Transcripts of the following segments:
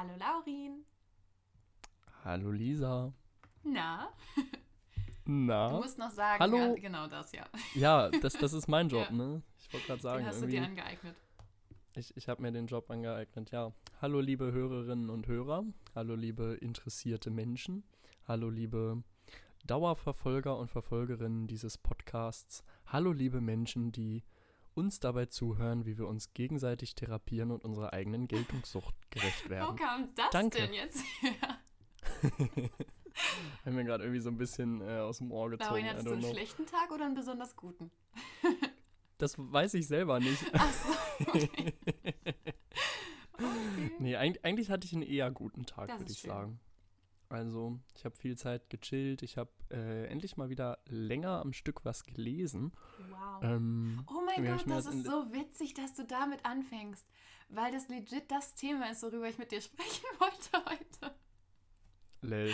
Hallo Laurin. Hallo Lisa. Na? Na? Du musst noch sagen, Hallo? Ja, genau das, ja. Ja, das, das ist mein Job, Ja. ne? Ich wollte gerade sagen, Den hast du dir angeeignet. ich, ich habe mir den Job angeeignet, ja. Hallo liebe Hörerinnen und Hörer, hallo liebe interessierte Menschen, hallo liebe Dauerverfolger und Verfolgerinnen dieses Podcasts, hallo liebe Menschen, die uns dabei zuhören, wie wir uns gegenseitig therapieren und unserer eigenen Geltungssucht gerecht Wo werden. kam das Danke. denn jetzt her? Haben mir gerade irgendwie so ein bisschen äh, aus dem Ohr gezogen. Laurin, hattest du einen know. schlechten Tag oder einen besonders guten? Das weiß ich selber nicht. Ach so, okay. okay. Nee, eig eigentlich hatte ich einen eher guten Tag, würde ich schön. sagen. Also, ich habe viel Zeit gechillt. Ich habe äh, endlich mal wieder länger am Stück was gelesen. Wow. Ähm, Oh mein Gott, das ist so witzig, dass du damit anfängst. Weil das legit das Thema ist, worüber ich mit dir sprechen wollte heute. lel.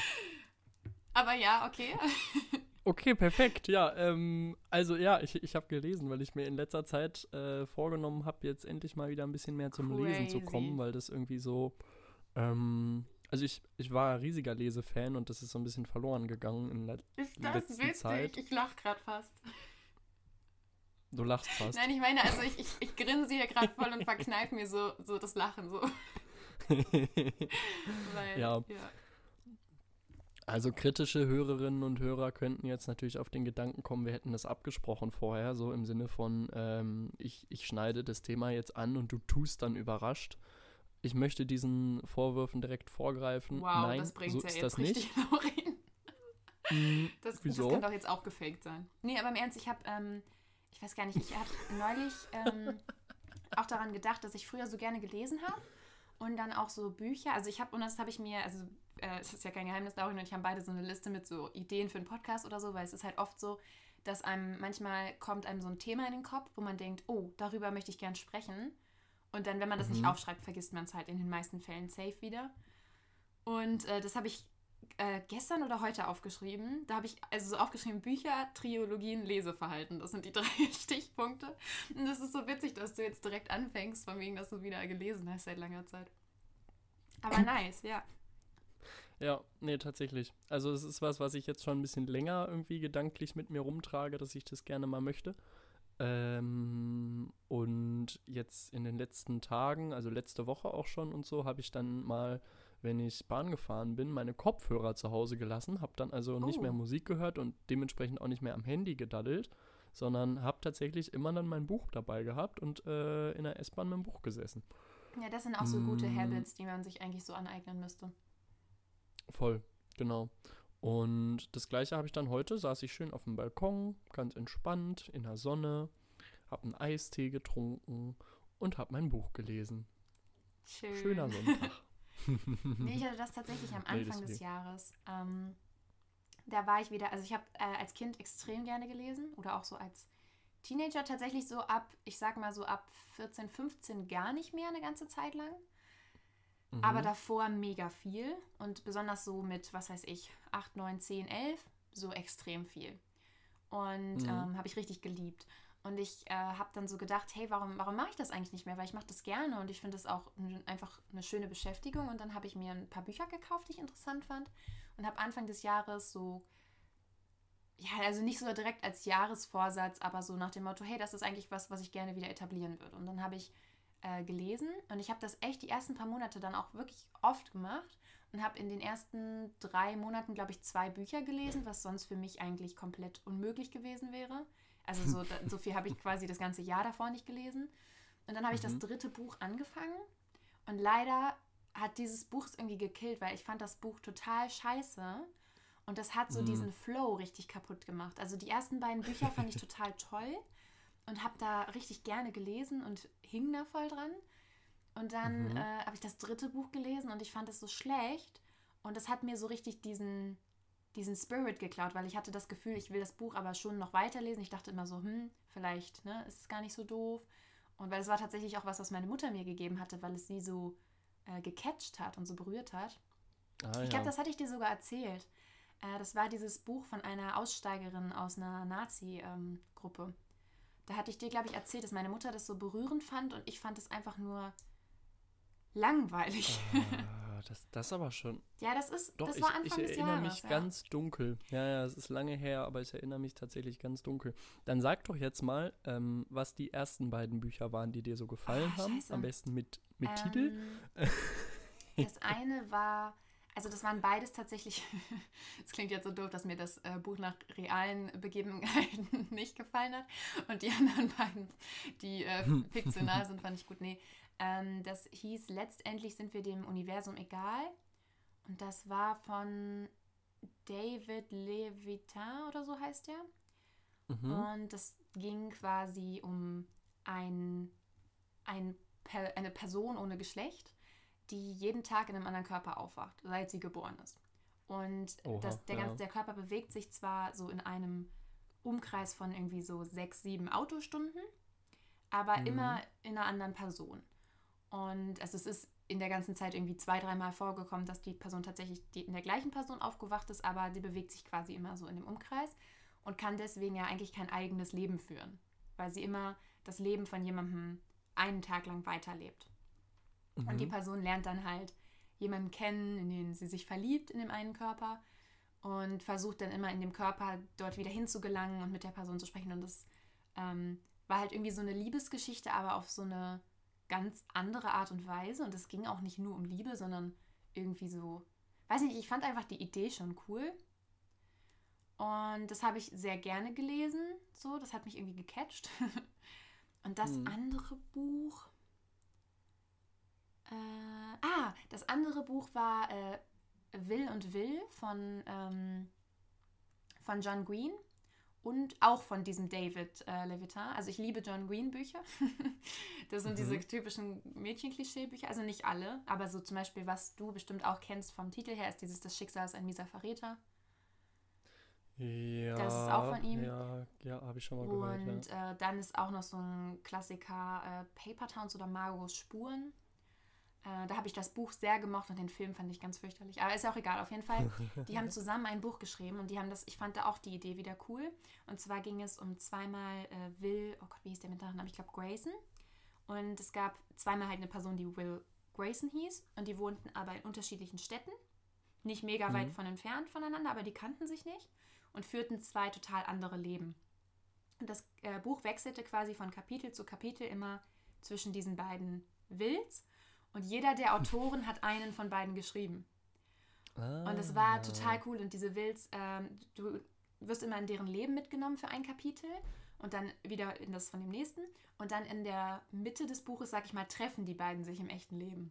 Aber ja, okay. Okay, perfekt. Ja, ähm, also ja, ich, ich habe gelesen, weil ich mir in letzter Zeit äh, vorgenommen habe, jetzt endlich mal wieder ein bisschen mehr zum Lesen zu Crazy. kommen, weil das irgendwie so. Ähm, also ich, ich war ein riesiger Lesefan und das ist so ein bisschen verloren gegangen in der Ist das letzten witzig? Zeit. Ich lach gerade fast. Du lachst fast. Nein, ich meine, also ich, ich, ich grinse hier gerade voll und verkneife mir so, so das Lachen so. Weil, Ja. Also kritische Hörerinnen und Hörer könnten jetzt natürlich auf den Gedanken kommen, wir hätten das abgesprochen vorher, so im Sinne von, ähm, ich, ich schneide das Thema jetzt an und du tust dann überrascht. Ich möchte diesen Vorwürfen direkt vorgreifen. Wow, Nein, das bringt so ja ist jetzt das richtig, nicht. Laurin. Mm, Das, Wieso? das kann doch jetzt auch gefaked sein. Nee, aber im Ernst, ich habe, ähm, ich weiß gar nicht, ich habe neulich ähm, auch daran gedacht, dass ich früher so gerne gelesen habe und dann auch so Bücher. Also ich habe, und das habe ich mir, also äh, es ist ja kein Geheimnis, Laurin und ich haben beide so eine Liste mit so Ideen für einen Podcast oder so, weil es ist halt oft so, dass einem manchmal kommt einem so ein Thema in den Kopf, wo man denkt, oh, darüber möchte ich gern sprechen. Und dann, wenn man das nicht Mhm. aufschreibt, vergisst man es halt in den meisten Fällen safe wieder. Und äh, das habe ich äh, gestern oder heute aufgeschrieben. Da habe ich also so aufgeschrieben Bücher, Triologien, Leseverhalten. Das sind die drei Stichpunkte. Und das ist so witzig, dass du jetzt direkt anfängst, von wegen, dass du wieder gelesen hast seit langer Zeit. Aber nice, ja. Ja, nee, tatsächlich. Also es ist was, was ich jetzt schon ein bisschen länger irgendwie gedanklich mit mir rumtrage, dass ich das gerne mal möchte. Ähm, und jetzt in den letzten Tagen, also letzte Woche auch schon und so, habe ich dann mal, wenn ich Bahn gefahren bin, meine Kopfhörer zu Hause gelassen, habe dann also nicht Oh. mehr Musik gehört und dementsprechend auch nicht mehr am Handy gedaddelt, sondern habe tatsächlich immer dann mein Buch dabei gehabt und äh, in der S-Bahn mit dem Buch gesessen. Ja, das sind auch so gute Mm. Habits, die man sich eigentlich so aneignen müsste. Voll, genau. Und das gleiche habe ich dann heute, saß ich schön auf dem Balkon, ganz entspannt, in der Sonne, habe einen Eistee getrunken und habe mein Buch gelesen. Schön. Schöner Sonntag. Nee, ich hatte das tatsächlich am Nee, Anfang des deswegen. Jahres. Ähm, da war ich wieder, also ich habe äh, als Kind extrem gerne gelesen oder auch so als Teenager tatsächlich so ab, ich sag mal so ab 14, 15 gar nicht mehr eine ganze Zeit lang. Mhm. Aber davor mega viel und besonders so mit, was weiß ich, 8, 9, 10, 11, so extrem viel. Und Mhm. ähm, habe ich richtig geliebt. Und ich äh, habe dann so gedacht, hey, warum, warum mache ich das eigentlich nicht mehr? Weil ich mache das gerne und ich finde das auch einfach eine schöne Beschäftigung. Und dann habe ich mir ein paar Bücher gekauft, die ich interessant fand. Und habe Anfang des Jahres so, ja, also nicht so direkt als Jahresvorsatz, aber so nach dem Motto, hey, das ist eigentlich was, was ich gerne wieder etablieren würde. Und dann habe ich äh, gelesen und ich habe das echt die ersten paar Monate dann auch wirklich oft gemacht und habe in den ersten drei Monaten, glaube ich, zwei Bücher gelesen, was sonst für mich eigentlich komplett unmöglich gewesen wäre. Also so, so viel habe ich quasi das ganze Jahr davor nicht gelesen. Und dann habe ich das Mhm. dritte Buch angefangen und leider hat dieses Buch es irgendwie gekillt, weil ich fand das Buch total scheiße. Und das hat so Mhm. diesen Flow richtig kaputt gemacht. Also die ersten beiden Bücher fand ich total toll und habe da richtig gerne gelesen und hing da voll dran. Und dann Mhm. äh, habe ich das dritte Buch gelesen und ich fand es so schlecht. Und das hat mir so richtig diesen, diesen Spirit geklaut, weil ich hatte das Gefühl, ich will das Buch aber schon noch weiterlesen. Ich dachte immer so, hm, vielleicht ne, ist es gar nicht so doof. Und weil es war tatsächlich auch was, was meine Mutter mir gegeben hatte, weil es sie so äh, gecatcht hat und so berührt hat. Ah, Ich ja. glaube, das hatte ich dir sogar erzählt. Äh, das war dieses Buch von einer Aussteigerin aus einer Nazi-Gruppe. Da hatte ich dir, glaube ich, erzählt, dass meine Mutter das so berührend fand und ich fand es einfach nur langweilig. Ah, das, das aber schon. Ja, das ist, Doch, das ich, war Anfang ich des erinnere Jahres. mich ja. ganz dunkel. Ja, ja, es ist lange her, aber ich erinnere mich tatsächlich ganz dunkel. Dann sag doch jetzt mal, ähm, was die ersten beiden Bücher waren, die dir so gefallen Ah, haben. Am besten mit, mit Titel. Ähm, das eine war, also das waren beides tatsächlich, es klingt jetzt so doof, dass mir das äh, Buch nach realen Begebenheiten nicht gefallen hat. Und die anderen beiden, die äh, fiktional sind, fand ich gut. Nee, ähm, das hieß Letztendlich sind wir dem Universum egal. Und das war von David Levitin oder so heißt der. Mhm. Und das ging quasi um ein, ein, eine Person ohne Geschlecht, die jeden Tag in einem anderen Körper aufwacht, seit sie geboren ist. Und Oha, das, der, ja. ganze, der Körper bewegt sich zwar so in einem Umkreis von irgendwie so sechs, sieben Autostunden, aber Mhm. immer in einer anderen Person. Und also es ist in der ganzen Zeit irgendwie zwei, dreimal vorgekommen, dass die Person tatsächlich die in der gleichen Person aufgewacht ist, aber die bewegt sich quasi immer so in dem Umkreis und kann deswegen ja eigentlich kein eigenes Leben führen, weil sie immer das Leben von jemandem einen Tag lang weiterlebt. Und die Mhm. Person lernt dann halt jemanden kennen, in den sie sich verliebt in dem einen Körper und versucht dann immer in dem Körper dort wieder hinzugelangen und mit der Person zu sprechen. Und das ähm, war halt irgendwie so eine Liebesgeschichte, aber auf so eine ganz andere Art und Weise. Und es ging auch nicht nur um Liebe, sondern irgendwie so, weiß nicht, ich fand einfach die Idee schon cool. Und das habe ich sehr gerne gelesen. So, das hat mich irgendwie gecatcht. Und das Mhm. andere Buch. Äh, ah, das andere Buch war äh, Will und Will von, ähm, von John Green und auch von diesem David äh, Levitin. Also ich liebe John Green Bücher. das sind diese Mhm. typischen Mädchenklischee-Bücher. Also nicht alle, aber so zum Beispiel, was du bestimmt auch kennst vom Titel her, ist dieses Das Schicksal ist ein mieser Verräter. Ja, Das ist auch von ihm. Ja, ja habe ich schon mal gehört. Und Ja. äh, dann ist auch noch so ein Klassiker äh, Paper Towns oder Margos Spuren. Äh, da habe ich das Buch sehr gemocht und den Film fand ich ganz fürchterlich. Aber ist ja auch egal, auf jeden Fall. Die haben zusammen ein Buch geschrieben und die haben das, ich fand da auch die Idee wieder cool. Und zwar ging es um zweimal äh, Will, oh Gott, wie hieß der mit Nachnamen? Ich glaube Grayson. Und es gab zweimal halt eine Person, die Will Grayson hieß und die wohnten aber in unterschiedlichen Städten. Nicht mega weit Mhm. von entfernt voneinander, aber die kannten sich nicht und führten zwei total andere Leben. Und das äh, Buch wechselte quasi von Kapitel zu Kapitel immer zwischen diesen beiden Wills. Und jeder der Autoren hat einen von beiden geschrieben. Und es war Ah. total cool. Und diese Wills, ähm, du wirst immer in deren Leben mitgenommen für ein Kapitel und dann wieder in das von dem nächsten. Und dann in der Mitte des Buches, sag ich mal, treffen die beiden sich im echten Leben.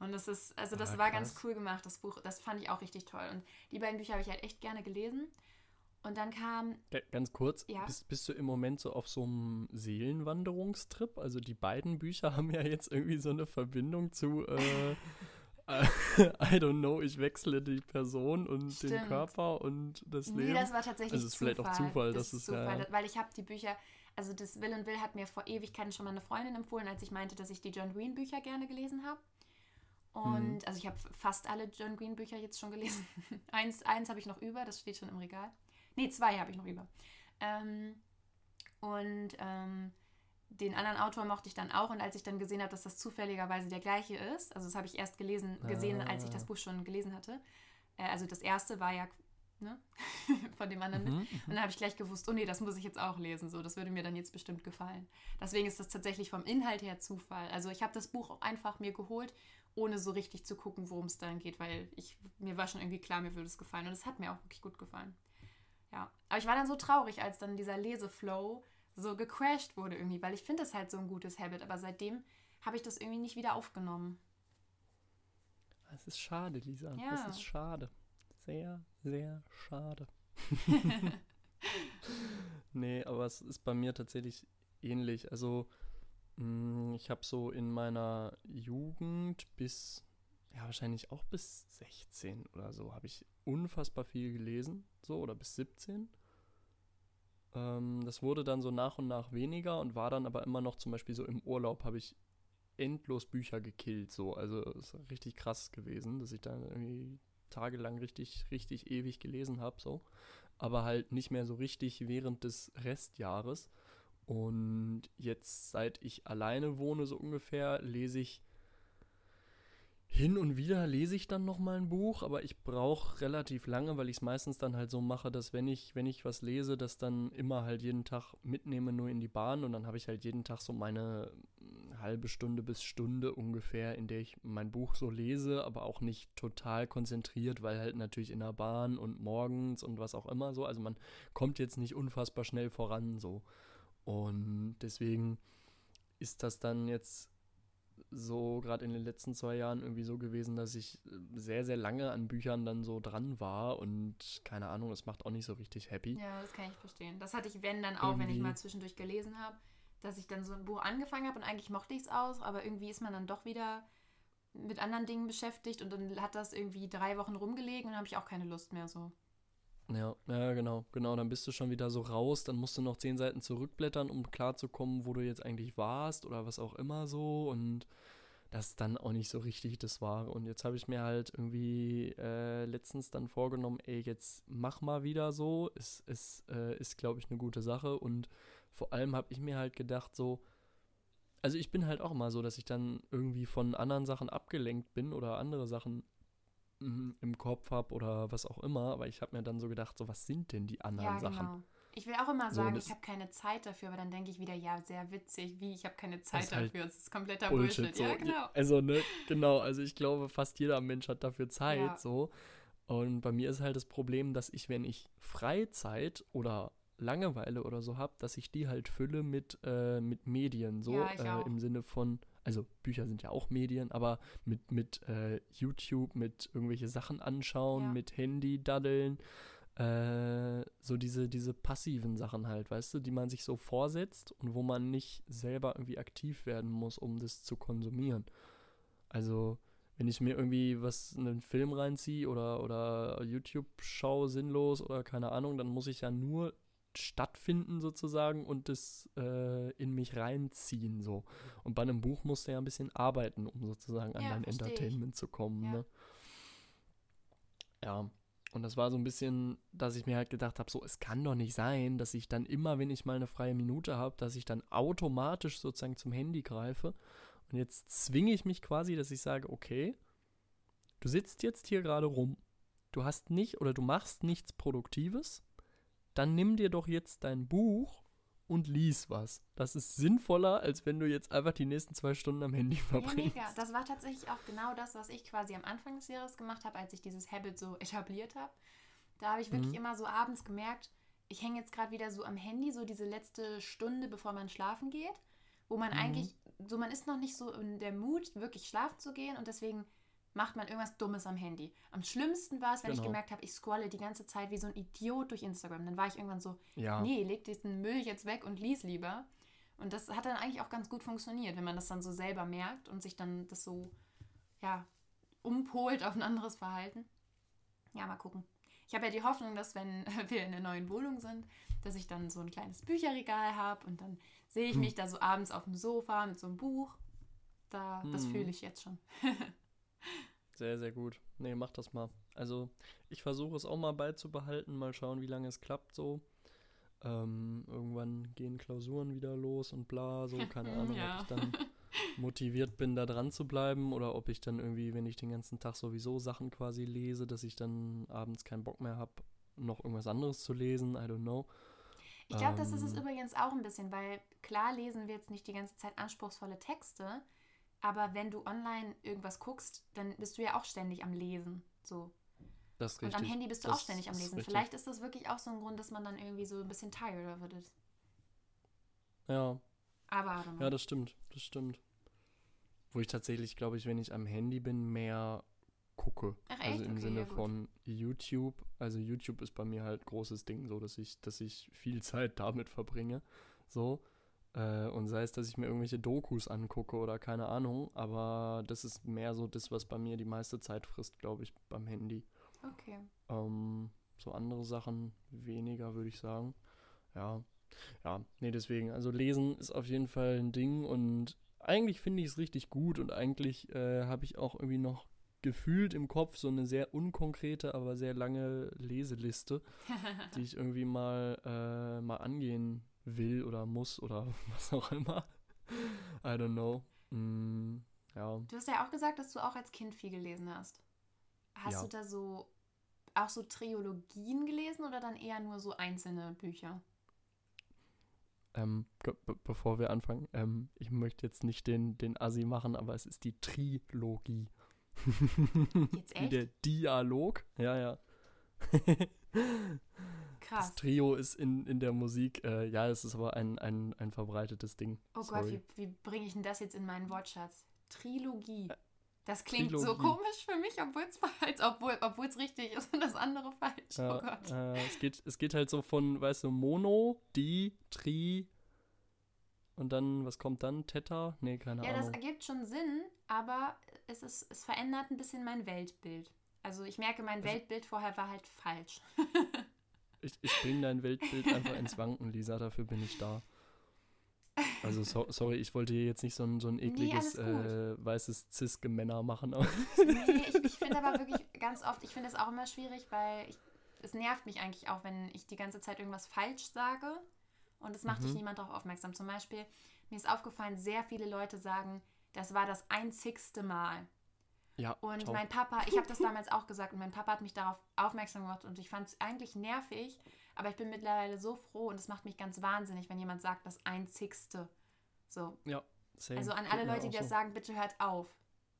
Und das ist, also das Ah, war ganz cool gemacht, das Buch. Das fand ich auch richtig toll. Und die beiden Bücher habe ich halt echt gerne gelesen. Und dann kam, Ga- Ganz kurz, Ja. bist, bist du im Moment so auf so einem Seelenwanderungstrip? Also die beiden Bücher haben ja jetzt irgendwie so eine Verbindung zu, äh, äh, I don't know, ich wechsle die Person und den Stimmt. Körper und das nee, Leben. das war tatsächlich Also es ist vielleicht auch Zufall, dass ist es, ja, Zufall, ja. weil ich habe die Bücher, also das Will und Will hat mir vor Ewigkeiten schon mal eine Freundin empfohlen, als ich meinte, dass ich die John Green Bücher gerne gelesen habe. Und Mhm. also ich habe fast alle John Green Bücher jetzt schon gelesen. eins eins habe ich noch über, das steht schon im Regal. Nee, zwei habe ich noch über. Ähm, und ähm, den anderen Autor mochte ich dann auch. Und als ich dann gesehen habe, dass das zufälligerweise der gleiche ist, also das habe ich erst gelesen, gesehen, als ich Ah. das Buch schon gelesen hatte. Äh, also das erste war ja ne, von dem anderen. Mhm. Und dann habe ich gleich gewusst, oh nee, das muss ich jetzt auch lesen. So, das würde mir dann jetzt bestimmt gefallen. Deswegen ist das tatsächlich vom Inhalt her Zufall. Also ich habe das Buch auch einfach mir geholt, ohne so richtig zu gucken, worum es dann geht, weil ich, mir war schon irgendwie klar, mir würde es gefallen. Und es hat mir auch wirklich gut gefallen. Ja. Aber ich war dann so traurig, als dann dieser Leseflow so gecrashed wurde irgendwie, weil ich finde das halt so ein gutes Habit. Aber seitdem habe ich das irgendwie nicht wieder aufgenommen. Es ist schade, Lisa. Ja. Es ist schade. Sehr, sehr schade. nee, aber es ist bei mir tatsächlich ähnlich. Also, mh, ich habe so in meiner Jugend bis, ja, wahrscheinlich auch bis 16 oder so, habe ich unfassbar viel gelesen. So, oder bis 17. Ähm, das wurde dann so nach und nach weniger und war dann aber immer noch zum Beispiel so im Urlaub habe ich endlos Bücher gekillt. So, also ist richtig krass gewesen, dass ich dann irgendwie tagelang richtig, richtig ewig gelesen habe, so. Aber halt nicht mehr so richtig während des Restjahres. Und jetzt, seit ich alleine wohne, so ungefähr, lese ich Hin und wieder lese ich dann noch mal ein Buch, aber ich brauche relativ lange, weil ich es meistens dann halt so mache, dass wenn ich, wenn ich was lese, das dann immer halt jeden Tag mitnehme, nur in die Bahn und dann habe ich halt jeden Tag so meine mm, halbe Stunde bis Stunde ungefähr, in der ich mein Buch so lese, aber auch nicht total konzentriert, weil halt natürlich in der Bahn und morgens und was auch immer so. Also man kommt jetzt nicht unfassbar schnell voran so. Und deswegen ist das dann jetzt so gerade in den letzten zwei Jahren irgendwie so gewesen, dass ich äh, sehr, sehr lange an Büchern dann so dran war und keine Ahnung, das macht auch nicht so richtig happy. Ja, das kann ich verstehen. Das hatte ich, wenn dann auch, irgendwie. wenn ich mal zwischendurch gelesen habe, dass ich dann so ein Buch angefangen habe und eigentlich mochte ich es aus, aber irgendwie ist man dann doch wieder mit anderen Dingen beschäftigt und dann hat das irgendwie drei Wochen rumgelegen und dann habe ich auch keine Lust mehr so. Ja, ja, genau, genau. Dann bist du schon wieder so raus, dann musst du noch zehn Seiten zurückblättern, um klarzukommen, wo du jetzt eigentlich warst oder was auch immer so. Und das dann auch nicht so richtig das war. Und jetzt habe ich mir halt irgendwie äh, letztens dann vorgenommen, ey, jetzt mach mal wieder so. Es, es äh, ist, glaube ich, eine gute Sache. Und vor allem habe ich mir halt gedacht, so, also ich bin halt auch immer so, dass ich dann irgendwie von anderen Sachen abgelenkt bin oder andere Sachen im Kopf habe oder was auch immer, aber ich habe mir dann so gedacht, so was sind denn die anderen ja, Sachen? Genau. Ich will auch immer sagen, so, ich habe keine Zeit dafür, aber dann denke ich wieder, ja, sehr witzig, wie ich habe keine Zeit halt dafür. Das ist kompletter Bullshit. Bullshit. So. Ja, genau. Also, ne, genau, also ich glaube, fast jeder Mensch hat dafür Zeit, ja. so. Und bei mir ist halt das Problem, dass ich, wenn ich Freizeit oder Langeweile oder so habe, dass ich die halt fülle mit, äh, mit Medien, so ja, äh, im Sinne von, also Bücher sind ja auch Medien, aber mit, mit äh, YouTube, mit irgendwelche Sachen anschauen, ja. mit Handy daddeln, äh, so diese, diese passiven Sachen halt, weißt du, die man sich so vorsetzt und wo man nicht selber irgendwie aktiv werden muss, um das zu konsumieren. Also, wenn ich mir irgendwie was, einen Film reinziehe oder, oder YouTube schaue, sinnlos oder keine Ahnung, dann muss ich ja nur stattfinden sozusagen und das äh, in mich reinziehen so. Und bei einem Buch musst du ja ein bisschen arbeiten, um sozusagen an ja, dein Entertainment ich. zu kommen. Ja. Ne? ja. Und das war so ein bisschen, dass ich mir halt gedacht habe, so, es kann doch nicht sein, dass ich dann immer, wenn ich mal eine freie Minute habe, dass ich dann automatisch sozusagen zum Handy greife. Und jetzt zwinge ich mich quasi, dass ich sage, okay, du sitzt jetzt hier gerade rum, du hast nicht oder du machst nichts Produktives, dann nimm dir doch jetzt dein Buch und lies was. Das ist sinnvoller, als wenn du jetzt einfach die nächsten zwei Stunden am Handy verbringst. Ja, Das war tatsächlich auch genau das, was ich quasi am Anfang des Jahres gemacht habe, als ich dieses Habit so etabliert habe. Da habe ich wirklich mhm. immer so abends gemerkt, ich hänge jetzt gerade wieder so am Handy, so diese letzte Stunde, bevor man schlafen geht, wo man mhm. eigentlich, so man ist noch nicht so in der Mut, wirklich schlafen zu gehen und deswegen macht man irgendwas Dummes am Handy. Am schlimmsten war es, wenn genau. ich gemerkt habe, ich scrolle die ganze Zeit wie so ein Idiot durch Instagram. Dann war ich irgendwann so, ja. nee, leg diesen Müll jetzt weg und lies lieber. Und das hat dann eigentlich auch ganz gut funktioniert, wenn man das dann so selber merkt und sich dann das so, ja, umpolt auf ein anderes Verhalten. Ja, mal gucken. Ich habe ja die Hoffnung, dass wenn wir in der neuen Wohnung sind, dass ich dann so ein kleines Bücherregal habe und dann sehe ich hm. mich da so abends auf dem Sofa mit so einem Buch. Da, hm. das fühle ich jetzt schon. Sehr, sehr gut. Nee, mach das mal. Also, ich versuche es auch mal beizubehalten, mal schauen, wie lange es klappt so. Ähm, irgendwann gehen Klausuren wieder los und bla, so, keine Ahnung, ja. ob ich dann motiviert bin, da dran zu bleiben oder ob ich dann irgendwie, wenn ich den ganzen Tag sowieso Sachen quasi lese, dass ich dann abends keinen Bock mehr habe, noch irgendwas anderes zu lesen, I don't know. Ich glaube, ähm, das ist es ähm. übrigens auch ein bisschen, weil klar lesen wir jetzt nicht die ganze Zeit anspruchsvolle Texte, aber wenn du online irgendwas guckst, dann bist du ja auch ständig am Lesen. So. Das ist richtig. Und am Handy bist du das auch ständig am Lesen. Ist Vielleicht ist das wirklich auch so ein Grund, dass man dann irgendwie so ein bisschen tired wird. Ja. Aber Ja, das stimmt. Das stimmt. Wo ich tatsächlich, glaube ich, wenn ich am Handy bin, mehr gucke. Ach, also im okay, Sinne ja, von YouTube. Also YouTube ist bei mir halt großes Ding, so dass ich, dass ich viel Zeit damit verbringe. So. Äh, und sei es, dass ich mir irgendwelche Dokus angucke oder keine Ahnung, aber das ist mehr so das, was bei mir die meiste Zeit frisst, glaube ich, beim Handy. Okay. Ähm, so andere Sachen weniger, würde ich sagen. Ja. Ja, nee, deswegen. Also lesen ist auf jeden Fall ein Ding und eigentlich finde ich es richtig gut und eigentlich äh, habe ich auch irgendwie noch gefühlt im Kopf so eine sehr unkonkrete, aber sehr lange Leseliste, die ich irgendwie mal, äh, mal angehen will oder muss oder was auch immer. I don't know. Mm, ja. Du hast ja auch gesagt, dass du auch als Kind viel gelesen hast. Hast Ja. du da so auch so Triologien gelesen oder dann eher nur so einzelne Bücher? Ähm, be bevor wir anfangen, ähm, ich möchte jetzt nicht den, den Assi machen, aber es ist die Trilogie. Jetzt echt? der Dialog. Ja, ja. Krass. Das Trio ist in, in der Musik, äh, ja, es ist aber ein, ein, ein verbreitetes Ding. Oh Gott, Sorry. wie, wie bringe ich denn das jetzt in meinen Wortschatz? Trilogie. Das klingt so Trilogie. komisch für mich, obwohl es falsch, obwohl obwohl es richtig ist und das andere falsch. Ja, oh Gott. äh, es, geht, es geht halt so von, weißt du, Mono, Di, Tri und dann, was kommt dann? Theta? Nee, keine Ja, das Ahnung. ergibt schon Sinn, aber es, ist, es verändert ein bisschen mein Weltbild. Also ich merke, mein Also- Weltbild vorher war halt falsch. Ich, ich bringe dein Weltbild einfach ins Wanken, Lisa, dafür bin ich da. Also, so, sorry, ich wollte hier jetzt nicht so ein, so ein ekliges, gut. äh, weißes Cis-Gemänner machen. Nee, ich, ich finde aber wirklich ganz oft, ich finde es auch immer schwierig, weil ich, es nervt mich eigentlich auch, wenn ich die ganze Zeit irgendwas falsch sage und es macht dich Mhm. niemand darauf aufmerksam. Zum Beispiel, mir ist aufgefallen, sehr viele Leute sagen, das war das einzigste Mal. Ja, Und ciao. mein Papa, ich habe das damals auch gesagt und mein Papa hat mich darauf aufmerksam gemacht und ich fand es eigentlich nervig, aber ich bin mittlerweile so froh und es macht mich ganz wahnsinnig, wenn jemand sagt, das einzigste. So. Same. Also an alle Leute, die das so. sagen, bitte hört auf.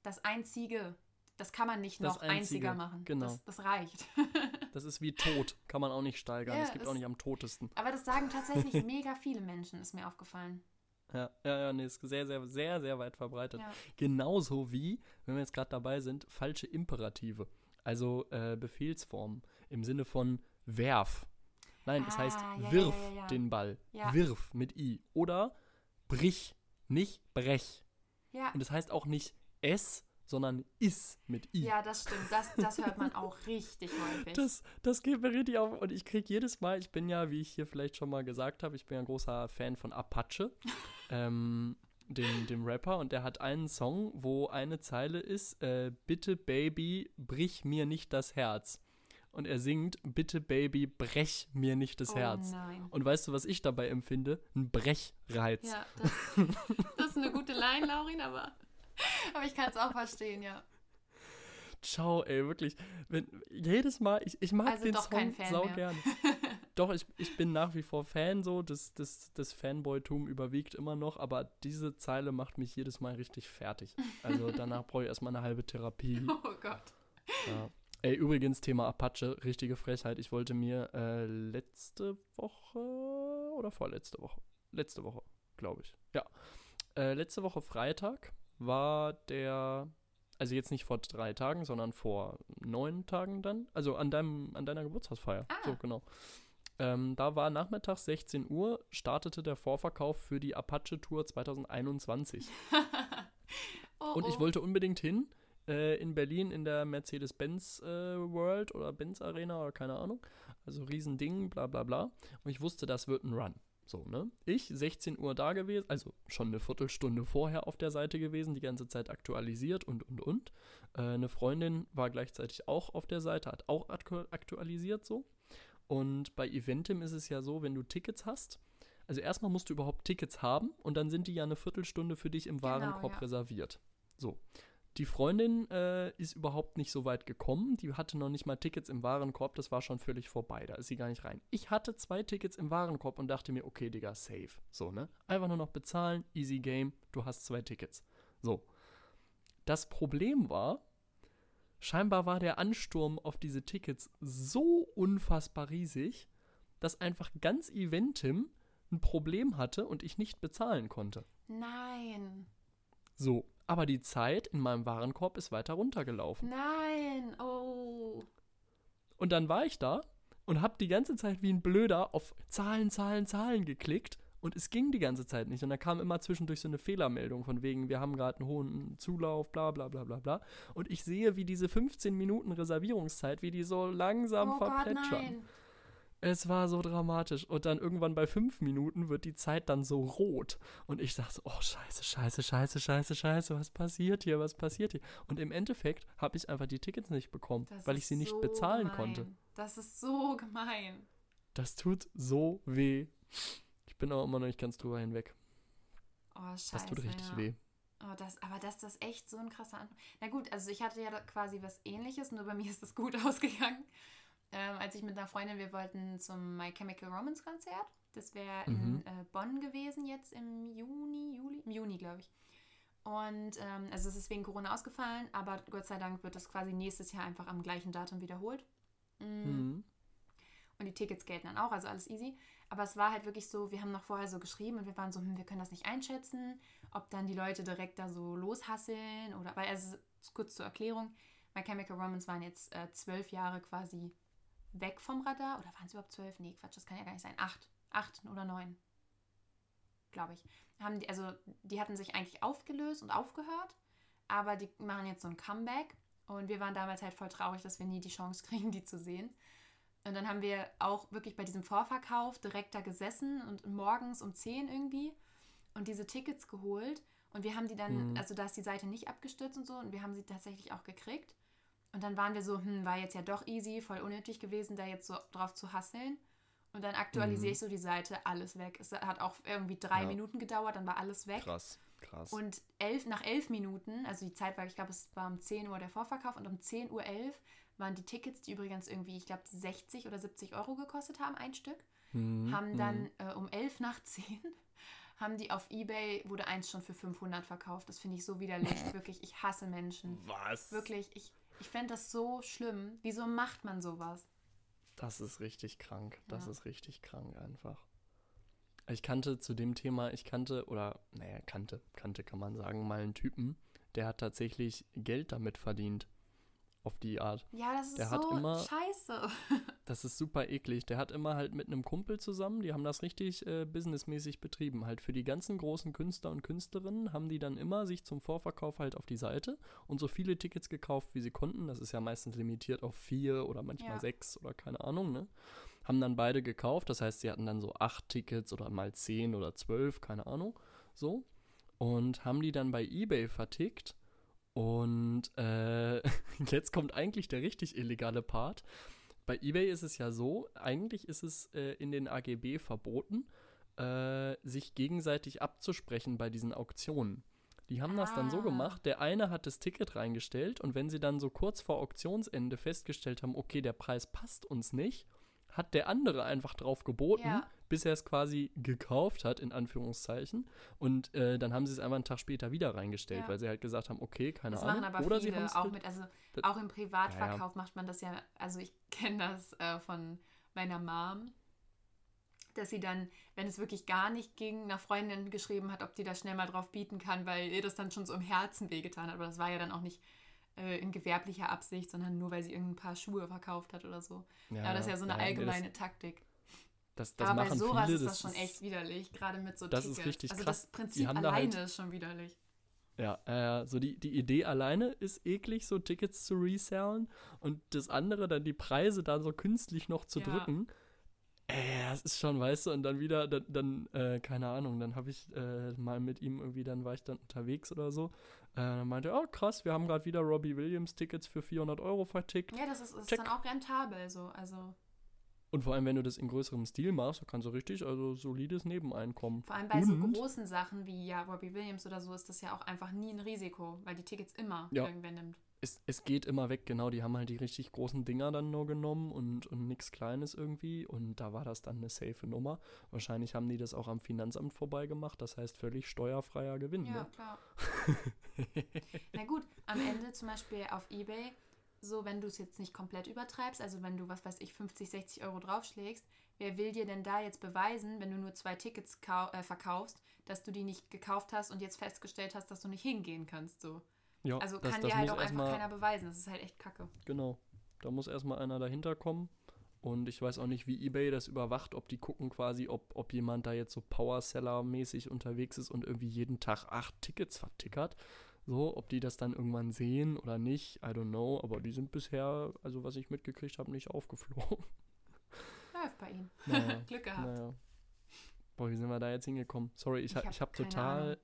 Das einzige, das kann man nicht Das noch Einzige, einziger machen. genau. Das, das reicht. Das ist wie tot, kann man auch nicht steigern. Ja, es gibt auch nicht am totesten. aber das sagen tatsächlich mega viele Menschen, ist mir aufgefallen. Ja, ja, ja, nee, ist sehr, sehr, sehr, sehr weit verbreitet. Ja. Genauso wie, wenn wir jetzt gerade dabei sind, falsche Imperative. Also äh, Befehlsformen im Sinne von werf. Nein, es Ah, heißt ja, ja, wirf ja, den Ball. Wirf mit I. Oder brich, nicht brech. Und es heißt auch nicht es, sondern is mit I. ja, das stimmt. Das, das hört man auch richtig häufig. Das, das geht mir richtig auf. Und ich kriege jedes Mal, ich bin ja, wie ich hier vielleicht schon mal gesagt habe, ich bin ja ein großer Fan von Apache, ähm, dem, dem Rapper. Und der hat einen Song, wo eine Zeile ist, äh, bitte Baby, brich mir nicht das Herz. Und er singt, bitte Baby, brech mir nicht das oh Herz. nein. Und weißt du, was ich dabei empfinde? Ein Brechreiz. Ja, das, das ist eine gute Line, Laurin, aber, aber ich kann es auch verstehen, ja. Ciao, ey, wirklich. Wenn, jedes Mal, ich, ich mag Also den doch Song sau mehr. gern. doch, ich, ich bin nach wie vor Fan so, das, das, das Fanboy-Tum überwiegt immer noch, aber diese Zeile macht mich jedes Mal richtig fertig. Also danach brauche ich erstmal eine halbe Therapie. Oh Gott. Ja. Ey, übrigens, Thema Apache, richtige Frechheit. Ich wollte mir äh, letzte Woche oder vorletzte Woche, letzte Woche, glaube ich, ja, äh, letzte Woche Freitag war der, also jetzt nicht vor drei Tagen, sondern vor neun Tagen dann, also an deinem, an deiner Geburtstagsfeier, Ah. so genau. Ähm, da war nachmittags 16 Uhr, startete der Vorverkauf für die Apache Tour 2021. Oh, Und ich oh. wollte unbedingt hin. Äh, in Berlin in der Mercedes-Benz äh, World oder Benz Arena oder keine Ahnung. Also Riesending, bla bla bla. Und ich wusste, das wird ein Run. So, ne? Ich 16 Uhr da gewesen, also schon eine Viertelstunde vorher auf der Seite gewesen, die ganze Zeit aktualisiert und und und. Äh, eine Freundin war gleichzeitig auch auf der Seite, hat auch aktu aktualisiert so. Und bei Eventim ist es ja so, wenn du Tickets hast, also erstmal musst du überhaupt Tickets haben und dann sind die ja eine Viertelstunde für dich im Genau, Warenkorb ja. reserviert. So. Die Freundin äh, ist überhaupt nicht so weit gekommen. Die hatte noch nicht mal Tickets im Warenkorb. Das war schon völlig vorbei. Da ist sie gar nicht rein. Ich hatte zwei Tickets im Warenkorb und dachte mir, okay, Digga, safe. So, ne? Einfach nur noch bezahlen, easy game. Du hast zwei Tickets. So. Das Problem war, scheinbar war der Ansturm auf diese Tickets so unfassbar riesig, dass einfach ganz Eventim ein Problem hatte und ich nicht bezahlen konnte. Nein. So, aber die Zeit in meinem Warenkorb ist weiter runtergelaufen. Nein. Oh. Und dann war ich da und habe die ganze Zeit wie ein Blöder auf Zahlen, Zahlen, Zahlen geklickt und es ging die ganze Zeit nicht. Und da kam immer zwischendurch so eine Fehlermeldung von wegen, wir haben gerade einen hohen Zulauf, bla bla bla bla bla. Und ich sehe, wie diese 15 Minuten Reservierungszeit, wie die so langsam oh Gott, verplätschern. nein. Es war so dramatisch. Und dann irgendwann bei fünf Minuten wird die Zeit dann so rot. Und ich sag so, oh scheiße, scheiße, scheiße, scheiße, scheiße, was passiert hier, was passiert hier? Und im Endeffekt habe ich einfach die Tickets nicht bekommen, Das weil ich sie nicht so bezahlen gemein. konnte. Das ist so gemein. Das tut so weh. Ich bin aber immer noch nicht ganz drüber hinweg. Oh, scheiße. Das tut richtig ja. weh. Oh, das, aber das, das ist echt so ein krasser Anfang. Na gut, also ich hatte ja quasi was ähnliches, nur bei mir ist das gut ausgegangen. Ähm, als ich mit einer Freundin, wir wollten zum My Chemical Romance Konzert. Das wäre Mhm. in äh, Bonn gewesen, jetzt im Juni, Juli, im Juni, glaube ich. Und ähm, also es ist wegen Corona ausgefallen, aber Gott sei Dank wird das quasi nächstes Jahr einfach am gleichen Datum wiederholt. Mm. Mhm. Und die Tickets gelten dann auch, also alles easy. Aber es war halt wirklich so, wir haben noch vorher so geschrieben und wir waren so, hm, wir können das nicht einschätzen, ob dann die Leute direkt da so loshasseln oder, weil, also kurz zur Erklärung, My Chemical Romance waren jetzt äh, zwölf Jahre quasi weg vom Radar. Oder waren es überhaupt zwölf? Nee, Quatsch, das kann ja gar nicht sein. Acht. Acht oder neun. Glaube ich. Haben die, also die hatten sich eigentlich aufgelöst und aufgehört, aber die machen jetzt so ein Comeback. Und wir waren damals halt voll traurig, dass wir nie die Chance kriegen, die zu sehen. Und dann haben wir auch wirklich bei diesem Vorverkauf direkt da gesessen und morgens um 10 irgendwie und diese Tickets geholt. Und wir haben die dann, Mhm. also da ist die Seite nicht abgestürzt und so, und wir haben sie tatsächlich auch gekriegt. Und dann waren wir so, hm, war jetzt ja doch easy, voll unnötig gewesen, da jetzt so drauf zu hasseln. Und dann aktualisiere Mhm. ich so die Seite, alles weg. Es hat auch irgendwie drei Ja. Minuten gedauert, dann war alles weg. Krass, krass. Und elf, nach elf Minuten, also die Zeit war, ich glaube, es war um 10 Uhr der Vorverkauf und um 10 Uhr 11 waren die Tickets, die übrigens irgendwie, ich glaube, 60 oder 70 Euro gekostet haben, ein Stück, Mhm, haben dann äh, um 11 nach 10 haben die auf Ebay, wurde eins schon für 500 verkauft. Das finde ich so widerlich. Wirklich, ich hasse Menschen. Was? Wirklich, ich, ich fände das so schlimm. Wieso macht man sowas? Das ist richtig krank. Das Ja. ist richtig krank einfach. Ich kannte zu dem Thema, ich kannte, oder, naja, kannte, kannte kann man sagen, mal einen Typen, der hat tatsächlich Geld damit verdient. Auf die Art. Ja, das ist Der so immer- scheiße. Das ist super eklig. Der hat immer halt mit einem Kumpel zusammen, die haben das richtig äh, businessmäßig betrieben. Halt für die ganzen großen Künstler und Künstlerinnen haben die dann immer sich zum Vorverkauf halt auf die Seite und so viele Tickets gekauft, wie sie konnten. Das ist ja meistens limitiert auf vier oder manchmal Ja. sechs oder keine Ahnung, ne? Haben dann beide gekauft. Das heißt, sie hatten dann so acht Tickets oder mal zehn oder zwölf, keine Ahnung. So. Und haben die dann bei Ebay vertickt. Und äh, jetzt kommt eigentlich der richtig illegale Part. Bei eBay ist es ja so, eigentlich ist es äh, in den AGB verboten, äh, sich gegenseitig abzusprechen bei diesen Auktionen. Die haben das dann so Ah. gemacht, der eine hat das Ticket reingestellt und wenn sie dann so kurz vor Auktionsende festgestellt haben, okay, der Preis passt uns nicht, hat der andere einfach drauf geboten, Ja. Bis er es quasi gekauft hat, in Anführungszeichen. Und äh, dann haben sie es einfach einen Tag später wieder reingestellt, Ja. weil sie halt gesagt haben, okay, keine Das Ahnung. machen aber Oder sie viele, haben's auch mit, also auch im Privatverkauf macht man das ja, also ich kenne das äh, von meiner Mom, dass sie dann, wenn es wirklich gar nicht ging, einer Freundin geschrieben hat, ob die da schnell mal drauf bieten kann, weil ihr das dann schon so im Herzen wehgetan hat. Aber das war ja dann auch nicht äh, in gewerblicher Absicht, sondern nur, weil sie irgendein paar Schuhe verkauft hat oder so. Ja, das ist ja so eine allgemeine Taktik. Das, das Aber bei machen sowas viele. ist das schon echt widerlich, gerade mit so das ist Tickets. richtig also krass. das Die Prinzip haben da alleine halt- ist schon widerlich. Ja, äh, so die, die Idee alleine ist eklig, so Tickets zu resellen und das andere, dann die Preise da so künstlich noch zu Ja. drücken. Äh, das ist schon, weißt du, und dann wieder, dann, dann äh, keine Ahnung, dann habe ich äh, mal mit ihm irgendwie, dann war ich dann unterwegs oder so. Äh, dann meinte er, oh krass, wir haben gerade wieder Robbie Williams Tickets für 400 Euro vertickt. Ja, das ist, ist dann auch rentabel so. Also Und vor allem, wenn du das in größerem Stil machst, dann kannst du richtig, also solides Nebeneinkommen. Vor allem bei so Und- großen Sachen wie ja Robbie Williams oder so ist das ja auch einfach nie ein Risiko, weil die Tickets immer Ja. irgendwer nimmt. es, es geht immer weg, genau. Die haben halt die richtig großen Dinger dann nur genommen und, und nichts Kleines irgendwie. Und da war das dann eine safe Nummer. Wahrscheinlich haben die das auch am Finanzamt vorbeigemacht. Das heißt völlig steuerfreier Gewinn. Ja, Ne? klar. Na gut, am Ende zum Beispiel auf Ebay, so wenn du es jetzt nicht komplett übertreibst, also wenn du, was weiß ich, 50, 60 Euro draufschlägst, wer will dir denn da jetzt beweisen, wenn du nur zwei Tickets äh, verkaufst, dass du die nicht gekauft hast und jetzt festgestellt hast, dass du nicht hingehen kannst, so. Ja, Also das, kann das dir halt auch einfach keiner beweisen. Das ist halt echt kacke. genau. Da muss erstmal einer dahinter kommen. Und ich weiß auch nicht, wie eBay das überwacht, ob die gucken quasi, ob, ob jemand da jetzt so Powerseller-mäßig unterwegs ist und irgendwie jeden Tag acht Tickets vertickert. So, ob die das dann irgendwann sehen oder nicht, I don't know. Aber die sind bisher, also was ich mitgekriegt habe, nicht aufgeflogen. Läuft bei ihnen. Naja, Glück gehabt. naja. Boah, wie sind wir da jetzt hingekommen? Sorry, ich, Ich ha- hab ich habe keine total. Ahnung.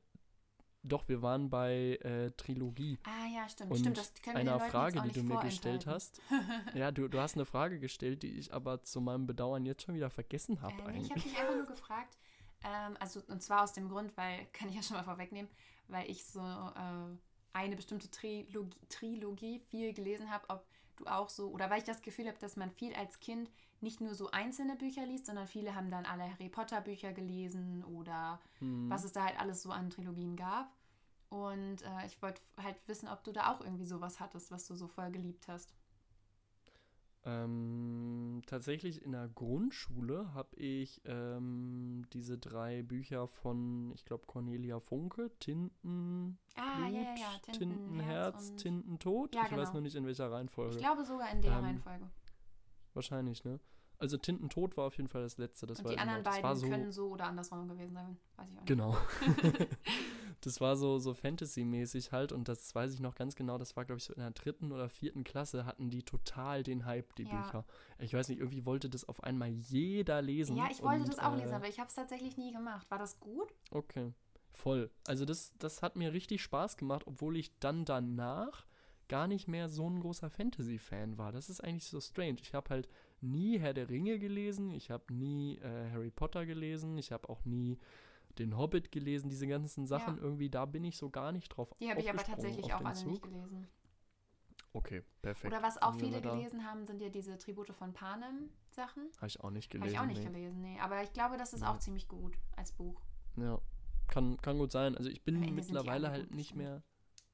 Doch, wir waren bei äh, Trilogie. Ah ja, stimmt. Und stimmt, das können wir einer Frage, die du mir gestellt hast. ja, du, du hast eine Frage gestellt, die ich aber zu meinem Bedauern jetzt schon wieder vergessen habe Äh, nee, ich habe dich einfach nur gefragt, ähm, also und zwar aus dem Grund, weil, kann ich ja schon mal vorwegnehmen, weil ich so äh, eine bestimmte Trilogie, Trilogie viel gelesen habe, ob du auch so, oder weil ich das Gefühl habe, dass man viel als Kind nicht nur so einzelne Bücher liest, sondern viele haben dann alle Harry Potter Bücher gelesen oder Hm. was es da halt alles so an Trilogien gab. Und äh, ich wollte halt wissen, ob du da auch irgendwie sowas hattest, was du so voll geliebt hast. Ähm, tatsächlich in der Grundschule habe ich ähm, diese drei Bücher von, ich glaube, Cornelia Funke, Tinten, Ah, ja, ja, ja. Tintenherz, Tintenherz und- Tintentod. Ja, ich weiß genau. noch nicht in welcher Reihenfolge. Ich glaube sogar in der Ähm, Reihenfolge. Wahrscheinlich, ne? Also Tintentod war auf jeden Fall das letzte. Das Und war die anderen war beiden so, können so oder andersrum gewesen sein. Weiß ich auch nicht. Genau. das war so, so Fantasy-mäßig halt und das weiß ich noch ganz genau. Das war, glaube ich, so in der dritten oder vierten Klasse hatten die total den Hype, die Ja. Bücher. Ich weiß nicht, irgendwie wollte das auf einmal jeder lesen. Ja, ich wollte und, das auch äh, lesen, aber ich habe es tatsächlich nie gemacht. War das gut? Okay, voll. Also das, das hat mir richtig Spaß gemacht, obwohl ich dann danach gar nicht mehr so ein großer Fantasy-Fan war. Das ist eigentlich so strange. Ich habe halt nie Herr der Ringe gelesen, ich habe nie äh, Harry Potter gelesen, ich habe auch nie den Hobbit gelesen, diese ganzen Sachen Ja. irgendwie, da bin ich so gar nicht drauf Die habe ich aber tatsächlich auch alle nicht Zug. gelesen. Okay, perfekt. Oder was auch viele gelesen haben, sind ja diese Tribute von Panem Sachen. Habe ich auch nicht Habe gelesen. ich auch nicht nee. gelesen, nee. Aber ich glaube, das ist Nee. auch ziemlich gut als Buch. Ja, kann, kann gut sein. Also ich bin mittlerweile halt gut, nicht mehr,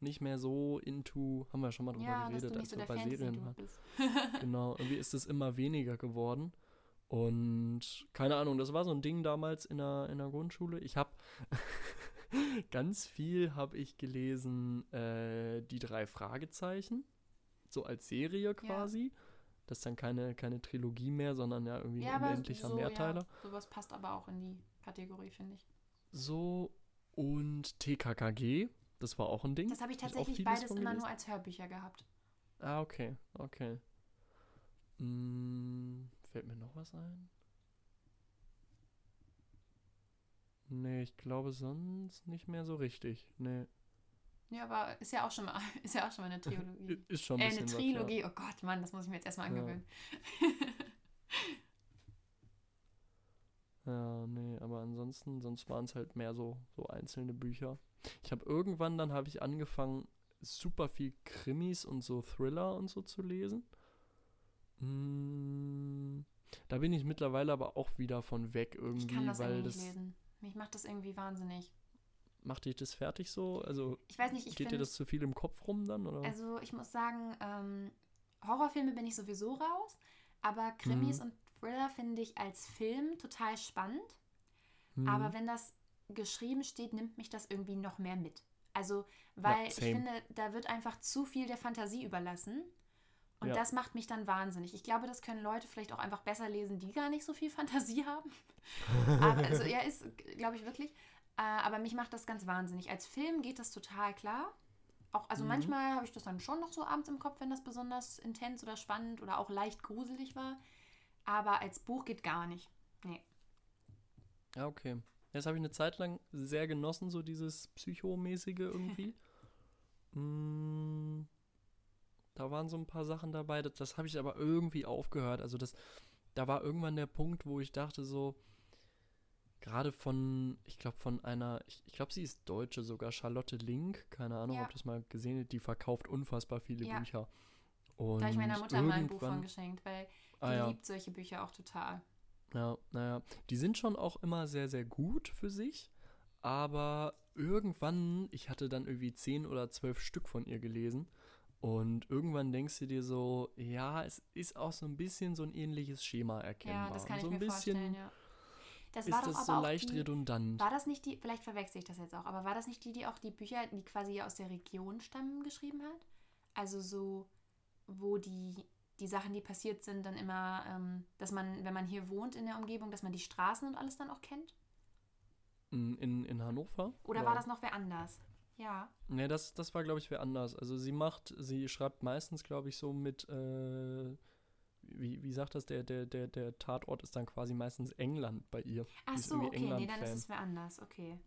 nicht mehr so into, haben wir schon mal drüber ja, dass geredet, nicht als so wir bei Serien waren. Genau, irgendwie ist es immer weniger geworden. Und keine Ahnung, das war so ein Ding damals in der, in der Grundschule. Ich habe ganz viel habe ich gelesen, äh, die drei Fragezeichen, so als Serie quasi. Das ist dann keine, keine Trilogie mehr, sondern ja irgendwie Ja, ein unendlicher so, Mehrteiler. ja, sowas passt aber auch in die Kategorie, finde ich. So und TKKG, das war auch ein Ding. Das habe ich Hab tatsächlich vieles beides von immer nur als Hörbücher gehabt. Ah, okay, okay. Hm, fällt mir noch was ein? Nee, ich glaube sonst nicht mehr so richtig. Nee. Ja, aber ist ja auch schon mal, ist ja auch schon mal eine Trilogie. Ist schon äh, ein eine bisschen was, ja. Trilogie. Oh Gott, Mann, das muss ich mir jetzt erstmal Ja. angewöhnen. Ja, nee, aber ansonsten, sonst waren es halt mehr so, so einzelne Bücher. Ich habe irgendwann, dann habe ich angefangen, super viel Krimis und so Thriller und so zu lesen. Mm, da bin ich mittlerweile aber auch wieder von weg Ich irgendwie, kann das weil irgendwie das nicht lesen. Mich macht das irgendwie wahnsinnig. macht dich das fertig so? Also Ich weiß nicht, ich geht dir finde, das zu viel im Kopf rum dann oder? also ich muss sagen, ähm, Horrorfilme bin ich sowieso raus, aber Krimis Mhm. und Thriller finde ich als Film total spannend. Hm, Aber wenn das geschrieben steht, nimmt mich das irgendwie noch mehr mit. Also, weil ich same. finde, da wird einfach zu viel der Fantasie überlassen. Und Ja. das macht mich dann wahnsinnig. Ich glaube, das können Leute vielleicht auch einfach besser lesen, die gar nicht so viel Fantasie haben. aber, also, ja, ist, glaube ich, wirklich. Äh, aber mich macht das ganz wahnsinnig. Als Film geht das total klar. Auch, also Mhm. manchmal habe ich das dann schon noch so abends im Kopf, wenn das besonders intens oder spannend oder auch leicht gruselig war. Aber als Buch geht gar nicht. Nee. Ja, okay. Das habe ich eine Zeit lang sehr genossen, so dieses Psychomäßige irgendwie. Mm, da waren so ein paar Sachen dabei, das, das habe ich aber irgendwie aufgehört. Also das, da war irgendwann der Punkt, wo ich dachte so, gerade von, ich glaube von einer, ich, ich glaube sie ist Deutsche sogar, Charlotte Link, keine Ahnung, Ja. ob das mal gesehen hat, die verkauft unfassbar viele Ja. Bücher. Und Da habe ich meiner Mutter mal ein Buch von geschenkt, weil die Ah, ja. liebt solche Bücher auch total. Ja, naja, die sind schon auch immer sehr, sehr gut für sich, aber irgendwann, ich hatte dann irgendwie zehn oder zwölf Stück von ihr gelesen und irgendwann denkst du dir so, ja, es ist auch so ein bisschen so ein ähnliches Schema erkennbar. Ja, das kann so ich ein mir bisschen vorstellen, ja. Das ist war doch das so leicht die, redundant. War das nicht die, vielleicht verwechsel ich das jetzt auch, aber war das nicht die, die auch die Bücher, die quasi aus der Region stammen, geschrieben hat? Also so, wo die, die Sachen, die passiert sind, dann immer, ähm, dass man, wenn man hier wohnt in der Umgebung, dass man die Straßen und alles dann auch kennt? In, in, in Hannover? Oder war das noch wer anders? Ja. Nee, das, das war, glaube ich, wer anders. Also sie macht, sie schreibt meistens, glaube ich, so mit, äh, wie, wie sagt das, der, der, der, der Tatort ist dann quasi meistens England bei ihr. Ach Die so, okay, nee, dann ist es wer anders, okay.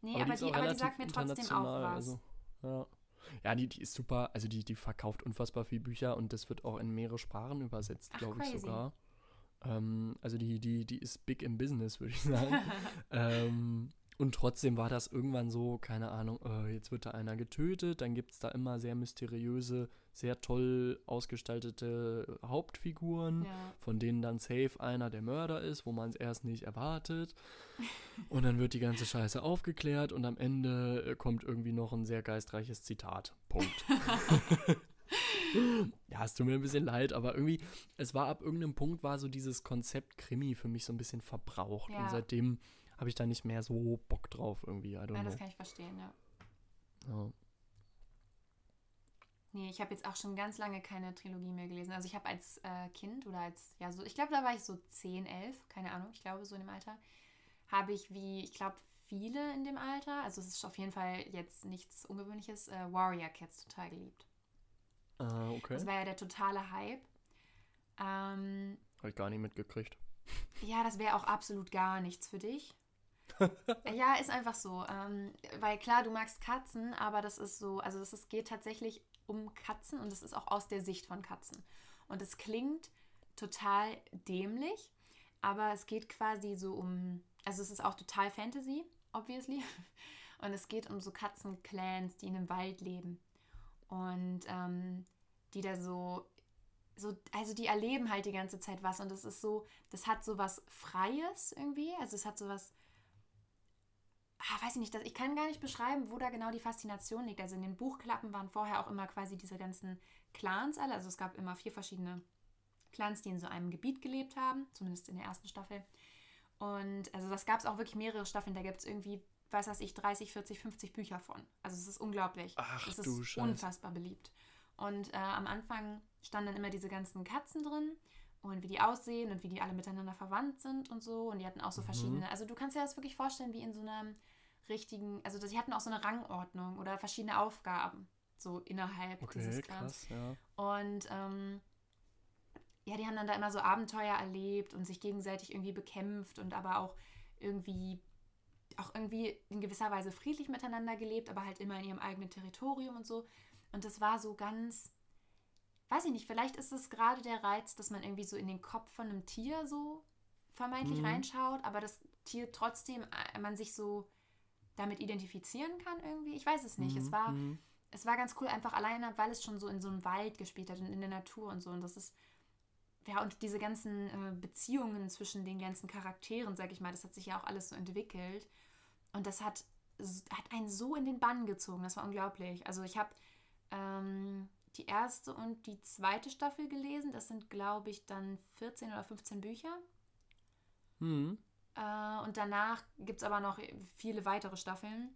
Nee, Aber aber, die, auch aber die sagt mir trotzdem auch was. Also, ja, ja die, die ist super. Also die, die verkauft unfassbar viel Bücher und das wird auch in mehrere Sprachen übersetzt, glaube ich sogar. Ähm, also die, die, die ist big im Business, würde ich sagen. ähm, und trotzdem war das irgendwann so, keine Ahnung, äh, jetzt wird da einer getötet, dann gibt es da immer sehr mysteriöse, sehr toll ausgestaltete Hauptfiguren, Ja. von denen dann safe einer der Mörder ist, wo man es erst nicht erwartet. Und dann wird die ganze Scheiße aufgeklärt und am Ende äh, kommt irgendwie noch ein sehr geistreiches Zitat. Punkt. ja, es tut mir ein bisschen leid, aber irgendwie, es war ab irgendeinem Punkt, war so dieses Konzept Krimi für mich so ein bisschen verbraucht. Ja. Und seitdem habe ich da nicht mehr so Bock drauf irgendwie. I don't Ja, das know. kann ich verstehen, ja. Ja. Nee, ich habe jetzt auch schon ganz lange keine Trilogie mehr gelesen. Also ich habe als äh, Kind oder als, ja, so, ich glaube, da war ich so 10, 11, keine Ahnung, ich glaube, so in dem Alter, habe ich wie, ich glaube, viele in dem Alter, also es ist auf jeden Fall jetzt nichts Ungewöhnliches, äh, Warrior Cats total geliebt. Ah, okay. Das war ja der totale Hype. Ähm, Habe ich gar nicht mitgekriegt. ja, das wäre auch absolut gar nichts für dich. ja, ist einfach so. Ähm, weil klar, du magst Katzen, aber das ist so, also es geht tatsächlich um Katzen und es ist auch aus der Sicht von Katzen. Und es klingt total dämlich, aber es geht quasi so um, also es ist auch total Fantasy, obviously. Und es geht um so Katzenclans, die in einem Wald leben. Und ähm, die da so, so, also die erleben halt die ganze Zeit was und das ist so, das hat so was Freies irgendwie, also es hat so was, ah, weiß ich nicht, ich kann gar nicht beschreiben, wo da genau die Faszination liegt. Also in den Buchklappen waren vorher auch immer quasi diese ganzen Clans alle, also es gab immer vier verschiedene Clans, die in so einem Gebiet gelebt haben, zumindest in der ersten Staffel. Und also das gab es auch wirklich mehrere Staffeln, da gibt es irgendwie, was weiß ich, 30, 40, 50 Bücher von. Also es ist unglaublich. Ach es du ist Scheiße. unfassbar beliebt. Und äh, am Anfang standen dann immer diese ganzen Katzen drin und wie die aussehen und wie die alle miteinander verwandt sind und so. Und die hatten auch so Mhm. verschiedene, also du kannst dir das wirklich vorstellen wie in so einem richtigen, also sie hatten auch so eine Rangordnung oder verschiedene Aufgaben so innerhalb dieses Okay, Clans. krass, ja. Und ähm, ja, die haben dann da immer so Abenteuer erlebt und sich gegenseitig irgendwie bekämpft und aber auch irgendwie auch irgendwie in gewisser Weise friedlich miteinander gelebt, aber halt immer in ihrem eigenen Territorium und so. Und das war so ganz, weiß ich nicht, vielleicht ist es gerade der Reiz, dass man irgendwie so in den Kopf von einem Tier so vermeintlich Mhm. reinschaut, aber das Tier trotzdem äh, man sich so damit identifizieren kann irgendwie. Ich weiß es nicht. Es Mhm, war mhm. es war ganz cool, einfach alleine, weil es schon so in so einem Wald gespielt hat und in der Natur und so. Und das ist, ja, und diese ganzen äh, Beziehungen zwischen den ganzen Charakteren, sag ich mal, das hat sich ja auch alles so entwickelt. Und das hat, hat einen so in den Bann gezogen. Das war unglaublich. Also ich habe ähm, die erste und die zweite Staffel gelesen. Das sind, glaube ich, dann 14 oder 15 Bücher. Mhm. Äh, und danach gibt es aber noch viele weitere Staffeln.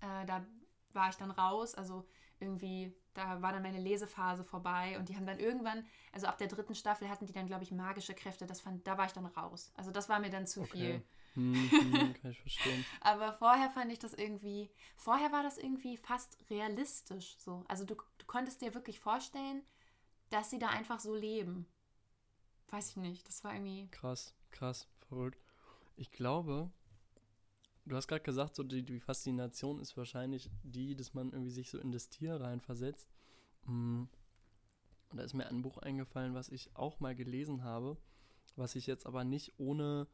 Äh, da war ich dann raus, also irgendwie, da war dann meine Lesephase vorbei und die haben dann irgendwann, also ab der dritten Staffel hatten die dann, glaube ich, magische Kräfte. Das fand, da war ich dann raus. Also das war mir dann zu viel. Okay. Mhm, mhm, kann ich verstehen. Aber vorher fand ich das irgendwie, vorher war das irgendwie fast realistisch so. Also du, du konntest dir wirklich vorstellen, dass sie da einfach so leben. Weiß ich nicht, das war irgendwie. Krass, krass, verrückt. Ich glaube, du hast gerade gesagt, so die, die Faszination ist wahrscheinlich die, dass man irgendwie sich so in das Tier reinversetzt. Mm. Und da ist mir ein Buch eingefallen, was ich auch mal gelesen habe, was ich jetzt aber nicht ohne,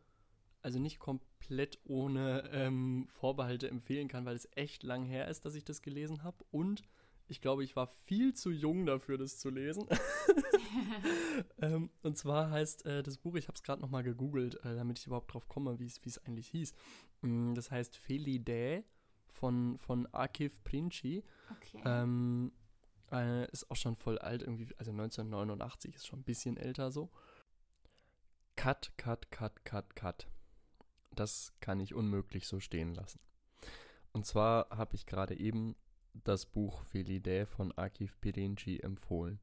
also nicht komplett ohne ähm, Vorbehalte empfehlen kann, weil es echt lang her ist, dass ich das gelesen habe. Und ich glaube, ich war viel zu jung dafür, das zu lesen. ähm, und zwar heißt äh, das Buch, ich habe es gerade nochmal gegoogelt, äh, damit ich überhaupt drauf komme, wie es eigentlich hieß. Mm, das heißt Felidae von, von Akif Princi. Okay. Ähm, äh, ist auch schon voll alt, irgendwie, also 1989 ist schon ein bisschen älter so. Cut, cut, cut, cut, cut. Das kann ich unmöglich so stehen lassen. Und zwar habe ich gerade eben das Buch Felidae von Akif Pirinci empfohlen.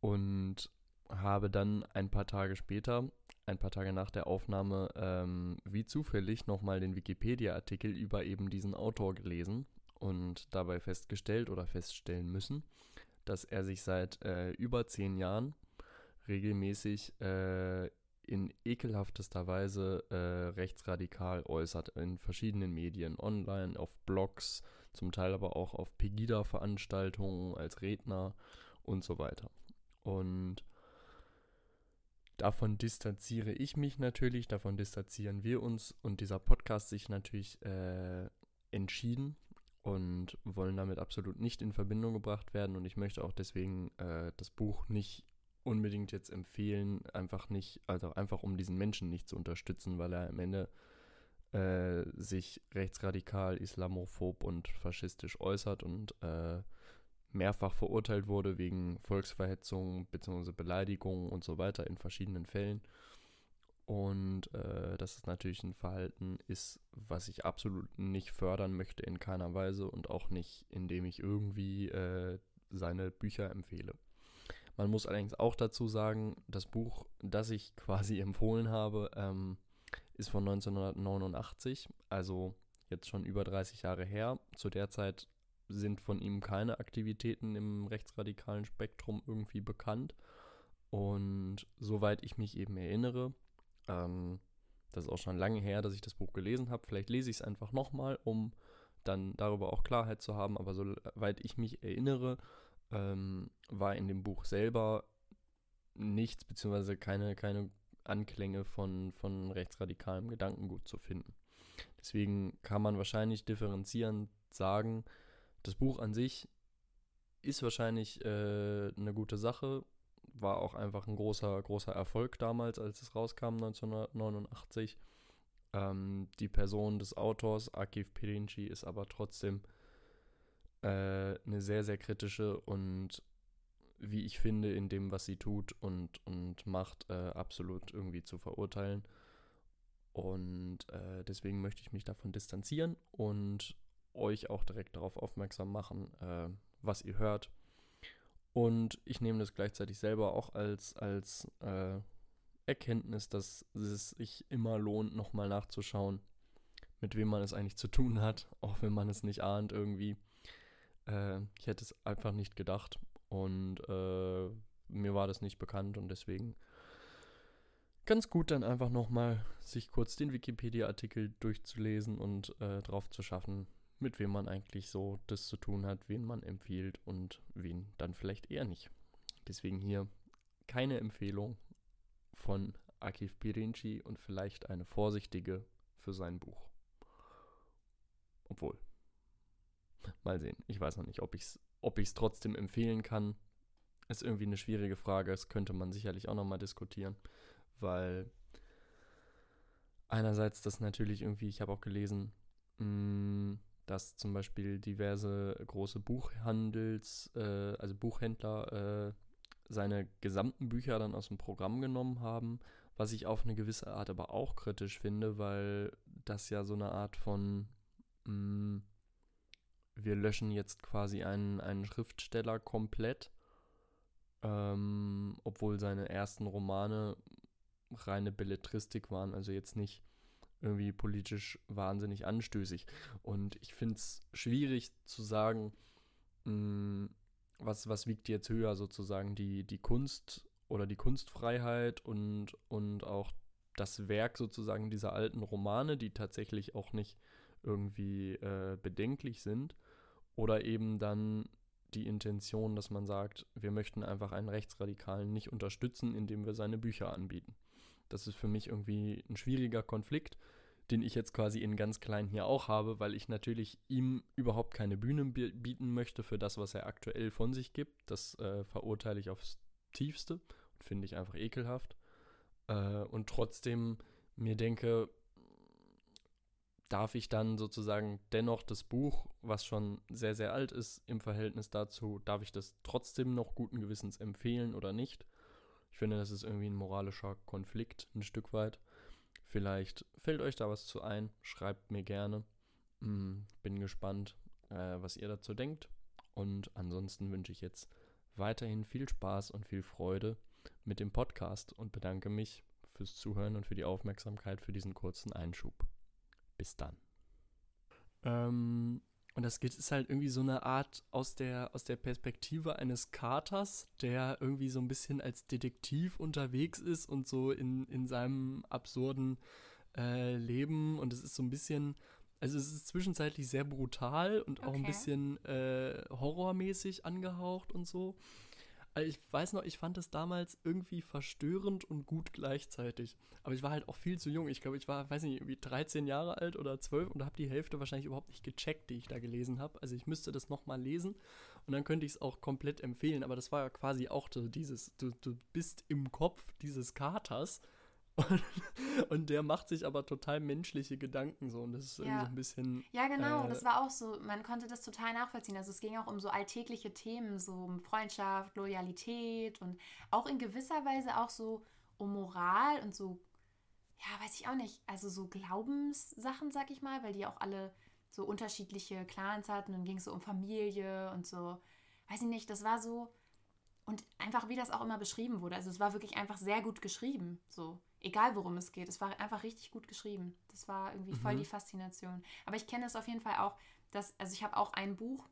Und habe dann ein paar Tage später, ein paar Tage nach der Aufnahme, ähm, wie zufällig nochmal den Wikipedia-Artikel über eben diesen Autor gelesen und dabei festgestellt oder feststellen müssen, dass er sich seit äh, über zehn Jahren regelmäßig äh, in ekelhaftester Weise äh, rechtsradikal äußert in verschiedenen Medien, online, auf Blogs, zum Teil aber auch auf Pegida-Veranstaltungen als Redner und so weiter. Und Davon distanziere ich mich natürlich, davon distanzieren wir uns und dieser Podcast sich natürlich äh, entschieden und wollen damit absolut nicht in Verbindung gebracht werden. Und ich möchte auch deswegen äh, das Buch nicht unbedingt jetzt empfehlen, einfach nicht, also einfach um diesen Menschen nicht zu unterstützen, weil er am Ende äh, sich rechtsradikal, islamophob und faschistisch äußert und äh, mehrfach verurteilt wurde wegen Volksverhetzung bzw. Beleidigung und so weiter in verschiedenen Fällen. Und äh, das ist natürlich ein Verhalten ist, was ich absolut nicht fördern möchte in keiner Weise und auch nicht, indem ich irgendwie äh, seine Bücher empfehle. Man muss allerdings auch dazu sagen, das Buch, das ich quasi empfohlen habe, ähm, ist von 1989, also jetzt schon über 30 Jahre her. Zu der Zeit sind von ihm keine Aktivitäten im rechtsradikalen Spektrum irgendwie bekannt. Und soweit ich mich eben erinnere, ähm, das ist auch schon lange her, dass ich das Buch gelesen habe. Vielleicht lese ich es einfach nochmal, um dann darüber auch Klarheit zu haben. Aber soweit ich mich erinnere, ähm, war in dem Buch selber nichts, beziehungsweise keine, keine Anklänge von, von rechtsradikalem Gedankengut zu finden. Deswegen kann man wahrscheinlich differenzierend sagen, das Buch an sich ist wahrscheinlich äh, eine gute Sache, war auch einfach ein großer, großer Erfolg damals, als es rauskam, 1989. Ähm, die Person des Autors, Akif Pirinci, ist aber trotzdem äh, eine sehr, sehr kritische und wie ich finde, in dem, was sie tut und, und macht, äh, absolut irgendwie zu verurteilen. Und äh, deswegen möchte ich mich davon distanzieren und euch auch direkt darauf aufmerksam machen, äh, was ihr hört. Und ich nehme das gleichzeitig selber auch als, als äh, Erkenntnis, dass es sich immer lohnt, nochmal nachzuschauen, mit wem man es eigentlich zu tun hat, auch wenn man es nicht ahnt irgendwie. Äh, ich hätte es einfach nicht gedacht und äh, mir war das nicht bekannt und deswegen ganz gut dann einfach nochmal sich kurz den Wikipedia-Artikel durchzulesen und äh, drauf zu schaffen, mit wem man eigentlich so das zu tun hat, wen man empfiehlt und wen dann vielleicht eher nicht. Deswegen hier keine Empfehlung von Akif Pirinci und vielleicht eine vorsichtige für sein Buch. Obwohl, mal sehen. Ich weiß noch nicht, ob ich es ob trotzdem empfehlen kann. Ist irgendwie eine schwierige Frage. Das könnte man sicherlich auch nochmal diskutieren, weil einerseits das natürlich irgendwie, ich habe auch gelesen, mh, mm, dass zum Beispiel diverse große Buchhandels, äh, also Buchhändler, äh, seine gesamten Bücher dann aus dem Programm genommen haben, was ich auf eine gewisse Art aber auch kritisch finde, weil das ja so eine Art von, mh, mm, wir löschen jetzt quasi einen, einen Schriftsteller komplett, ähm, obwohl seine ersten Romane reine Belletristik waren, also jetzt nicht irgendwie politisch wahnsinnig anstößig. Und ich finde es schwierig zu sagen, mh, mm, was, was wiegt jetzt höher sozusagen, die, die Kunst oder die Kunstfreiheit und, und auch das Werk sozusagen dieser alten Romane, die tatsächlich auch nicht irgendwie äh, bedenklich sind, oder eben dann die Intention, dass man sagt, wir möchten einfach einen Rechtsradikalen nicht unterstützen, indem wir seine Bücher anbieten. Das ist für mich irgendwie ein schwieriger Konflikt, den ich jetzt quasi in ganz klein hier auch habe, weil ich natürlich ihm überhaupt keine Bühne bieten möchte für das, was er aktuell von sich gibt. Das äh, verurteile ich aufs tiefste und finde ich einfach ekelhaft. Äh, und trotzdem mir denke, darf ich dann sozusagen dennoch das Buch, was schon sehr, sehr alt ist im Verhältnis dazu, darf ich das trotzdem noch guten Gewissens empfehlen oder nicht? Ich finde, das ist irgendwie ein moralischer Konflikt, ein Stück weit. Vielleicht fällt euch da was zu ein, schreibt mir gerne. Hm, bin gespannt, äh, was ihr dazu denkt. Und ansonsten wünsche ich jetzt weiterhin viel Spaß und viel Freude mit dem Podcast und bedanke mich fürs Zuhören und für die Aufmerksamkeit für diesen kurzen Einschub. Bis dann. Ähm, und das geht, ist halt irgendwie so eine Art aus der, aus der Perspektive eines Katers, der irgendwie so ein bisschen als Detektiv unterwegs ist und so in, in seinem absurden äh, Leben. Und es ist so ein bisschen, also es ist zwischenzeitlich sehr brutal und auch okay. ein bisschen äh, horrormäßig angehaucht und so. Also ich weiß noch, ich fand es damals irgendwie verstörend und gut gleichzeitig. Aber ich war halt auch viel zu jung. Ich glaube, ich war, weiß nicht, irgendwie 13 Jahre alt oder 12 und habe die Hälfte wahrscheinlich überhaupt nicht gecheckt, die ich da gelesen habe. Also ich müsste das nochmal lesen und dann könnte ich es auch komplett empfehlen. Aber das war ja quasi auch so dieses, du, du bist im Kopf dieses Katers und, und, der macht sich aber total menschliche Gedanken so. Und das ist ja. irgendwie so ein bisschen. Ja, genau. Äh, das war auch so. Man konnte das total nachvollziehen. Also es ging auch um so alltägliche Themen, so um Freundschaft, Loyalität und auch in gewisser Weise auch so um Moral und so, ja, weiß ich auch nicht. Also so Glaubenssachen, sag ich mal, weil die auch alle so unterschiedliche Clans hatten. Und ging es so um Familie und so. Weiß ich nicht, das war so. Und einfach, wie das auch immer beschrieben wurde. Also es war wirklich einfach sehr gut geschrieben. So egal worum es geht. Es war einfach richtig gut geschrieben. Das war irgendwie voll mhm. die Faszination. Aber ich kenne es auf jeden Fall auch, dass, also ich habe auch ein Buch,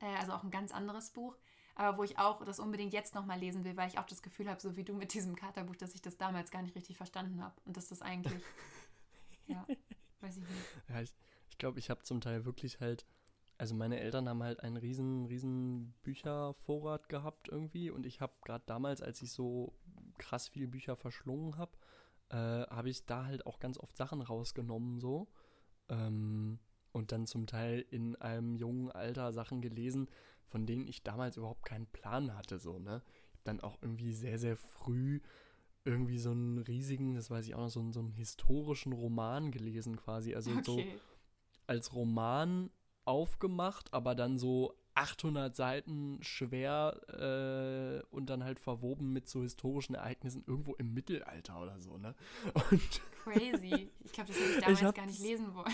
äh, also auch ein ganz anderes Buch, aber wo ich auch das unbedingt jetzt nochmal lesen will, weil ich auch das Gefühl habe, so wie du mit diesem Katerbuch, dass ich das damals gar nicht richtig verstanden habe. Und dass das eigentlich, ja, weiß ich nicht. Ja, ich glaube, ich, glaub, ich habe zum Teil wirklich halt also meine Eltern haben halt einen riesen, riesen Büchervorrat gehabt irgendwie und ich habe gerade damals, als ich so krass viele Bücher verschlungen habe, äh, habe ich da halt auch ganz oft Sachen rausgenommen so ähm, und dann zum Teil in einem jungen Alter Sachen gelesen, von denen ich damals überhaupt keinen Plan hatte so ne. Ich habe dann auch irgendwie sehr sehr früh irgendwie so einen riesigen, das weiß ich auch noch, so einen, so einen historischen Roman gelesen quasi, also okay. so als Roman aufgemacht, aber dann so 800 Seiten schwer äh, und dann halt verwoben mit so historischen Ereignissen irgendwo im Mittelalter oder so, ne? Und Crazy. Ich glaube, das hätte ich damals ich gar nicht lesen wollen.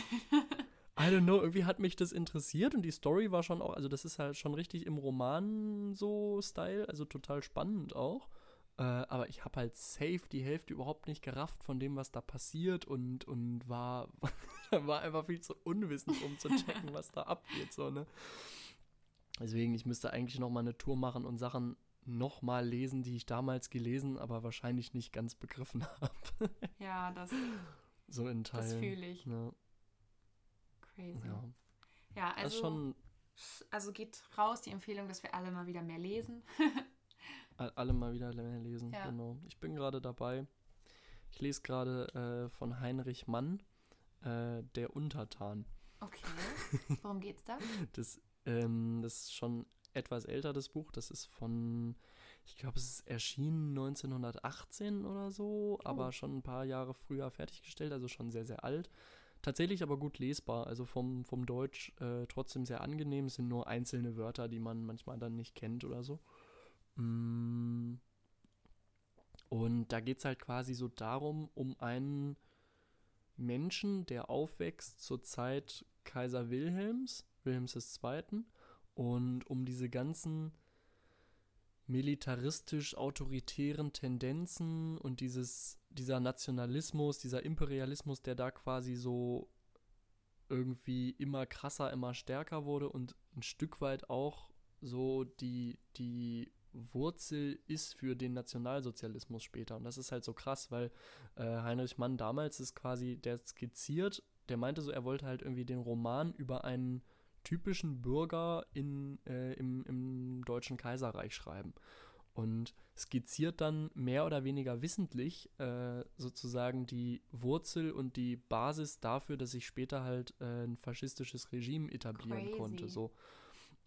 I don't know, irgendwie hat mich das interessiert und die Story war schon auch, also das ist halt schon richtig im Roman so Style, also total spannend auch. Äh, aber ich habe halt safe die Hälfte überhaupt nicht gerafft von dem, was da passiert und, und war, war einfach viel zu unwissend, um zu checken, was da abgeht, so, ne? Deswegen, ich müsste eigentlich noch mal eine Tour machen und Sachen noch mal lesen, die ich damals gelesen, aber wahrscheinlich nicht ganz begriffen habe. ja, das. So in Teilen. Das fühle ich. Ja. Crazy. Ja, ja also. Schon, also geht raus die Empfehlung, dass wir alle mal wieder mehr lesen. alle mal wieder lesen, ja. genau. Ich bin gerade dabei. Ich lese gerade äh, von Heinrich Mann, äh, Der Untertan. Okay. Worum geht's da? das ähm, das ist schon etwas älter, das Buch. Das ist von, ich glaube, es ist erschienen 1918 oder so, oh. aber schon ein paar Jahre früher fertiggestellt, also schon sehr, sehr alt. Tatsächlich aber gut lesbar, also vom, vom Deutsch äh, trotzdem sehr angenehm. Es sind nur einzelne Wörter, die man manchmal dann nicht kennt oder so. Mm. Und da geht es halt quasi so darum, um einen Menschen, der aufwächst zur Zeit Kaiser Wilhelms Wilhelms II. Und um diese ganzen militaristisch-autoritären Tendenzen und dieses, dieser Nationalismus, dieser Imperialismus, der da quasi so irgendwie immer krasser, immer stärker wurde und ein Stück weit auch so die, die Wurzel ist für den Nationalsozialismus später. Und das ist halt so krass, weil äh, Heinrich Mann damals ist quasi, der skizziert, der meinte so, er wollte halt irgendwie den Roman über einen typischen Bürger in, äh, im, im Deutschen Kaiserreich schreiben. Und skizziert dann mehr oder weniger wissentlich äh, sozusagen die Wurzel und die Basis dafür, dass sich später halt äh, ein faschistisches Regime etablieren Crazy. konnte. So.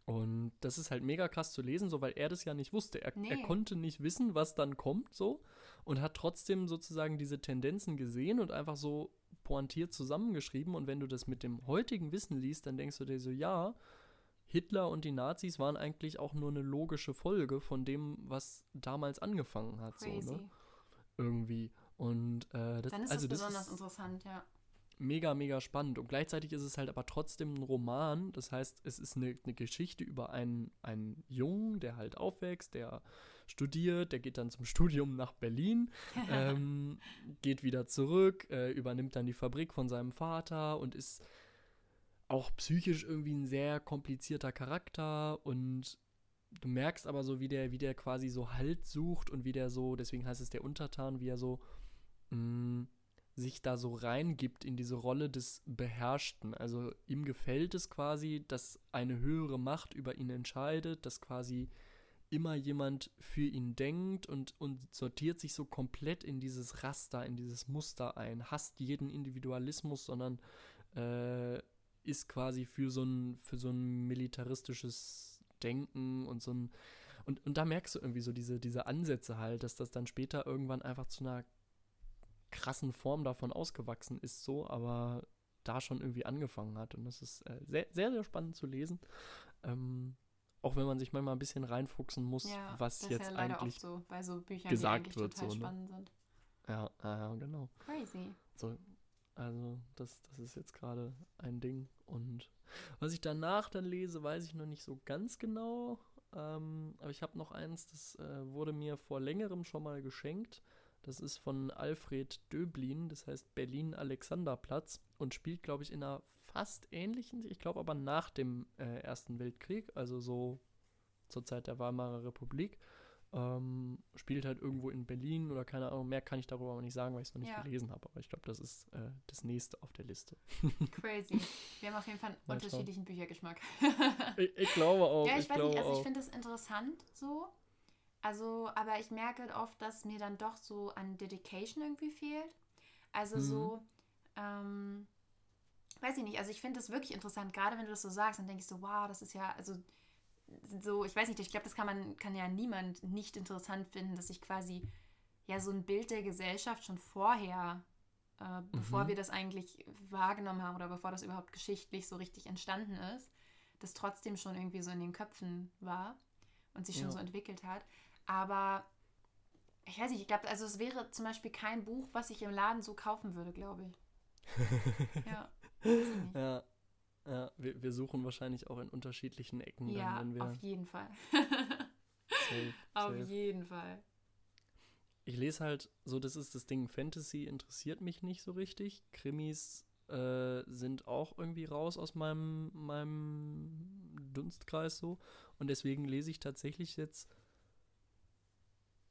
Und das ist halt mega krass zu lesen, so weil er das ja nicht wusste. Er, nee. er, konnte nicht wissen, was dann kommt, so und hat trotzdem sozusagen diese Tendenzen gesehen und einfach so pointiert zusammengeschrieben. Und wenn du das mit dem heutigen Wissen liest, dann denkst du dir so, ja, Hitler und die Nazis waren eigentlich auch nur eine logische Folge von dem, was damals angefangen hat. Crazy. So, ne? Irgendwie. Und äh, das, dann ist also das besonders das ist interessant, ja. Mega, mega spannend. Und gleichzeitig ist es halt aber trotzdem ein Roman. Das heißt, es ist eine, eine Geschichte über einen, einen Jungen, der halt aufwächst, der studiert, der geht dann zum Studium nach Berlin, ähm, geht wieder zurück, äh, übernimmt dann die Fabrik von seinem Vater und ist auch psychisch irgendwie ein sehr komplizierter Charakter und du merkst aber so, wie der, wie der quasi so Halt sucht und wie der so, deswegen heißt es der Untertan, wie er so mh, mm, sich da so reingibt in diese Rolle des Beherrschten. Also ihm gefällt es quasi, dass eine höhere Macht über ihn entscheidet, dass quasi immer jemand für ihn denkt und, und sortiert sich so komplett in dieses Raster, in dieses Muster ein, hasst jeden Individualismus, sondern äh, ist quasi für so ein, für so ein militaristisches Denken und so ein und, und da merkst du irgendwie so diese, diese Ansätze halt, dass das dann später irgendwann einfach zu einer krassen Form davon ausgewachsen ist, so, aber da schon irgendwie angefangen hat. Und das ist äh, sehr, sehr, sehr spannend zu lesen. Ähm, auch wenn man sich manchmal ein bisschen reinfuchsen muss, ja, was jetzt ja eigentlich so, so Büchern, gesagt wird. so, ne? Ja, ja, genau. Crazy. So, also das, das ist jetzt gerade ein Ding. Und was ich danach dann lese, weiß ich noch nicht so ganz genau. Ähm, aber ich habe noch eins, das äh, wurde mir vor längerem schon mal geschenkt. Das ist von Alfred Döblin, das heißt Berlin Alexanderplatz und spielt, glaube ich, in einer fast ähnlichen, ich glaube aber nach dem äh, Ersten Weltkrieg, also so zur Zeit der Weimarer Republik. Ähm, spielt halt irgendwo in Berlin oder keine Ahnung, mehr kann ich darüber aber nicht sagen, weil ich es noch nicht ja. gelesen habe. Aber ich glaube, das ist äh, das nächste auf der Liste. Crazy. Wir haben auf jeden Fall einen unterschiedlichen Büchergeschmack. ich, ich, glaube auch. Ja, ich, ich weiß nicht, also ich finde es interessant so. Also, aber ich merke halt oft, dass mir dann doch so an Dedication irgendwie fehlt. Also mhm. so, ähm, weiß ich nicht, also ich finde das wirklich interessant, gerade wenn du das so sagst, dann denke ich so, wow, das ist ja, also so, ich weiß nicht, ich glaube, das kann man, kann ja niemand nicht interessant finden, dass ich quasi ja so ein Bild der Gesellschaft schon vorher, äh, mhm. bevor wir das eigentlich wahrgenommen haben oder bevor das überhaupt geschichtlich so richtig entstanden ist, das trotzdem schon irgendwie so in den Köpfen war und sich schon ja. so entwickelt hat. Aber ich weiß nicht, ich glaube, also es wäre zum Beispiel kein Buch, was ich im Laden so kaufen würde, glaube ich. ja. Ja, ja, wir, wir suchen wahrscheinlich auch in unterschiedlichen Ecken. Ja, dann, wenn wir auf jeden Fall. safe, auf safe. jeden Fall. Ich lese halt, so das ist das Ding, Fantasy interessiert mich nicht so richtig. Krimis äh, sind auch irgendwie raus aus meinem, meinem Dunstkreis so. Und deswegen lese ich tatsächlich jetzt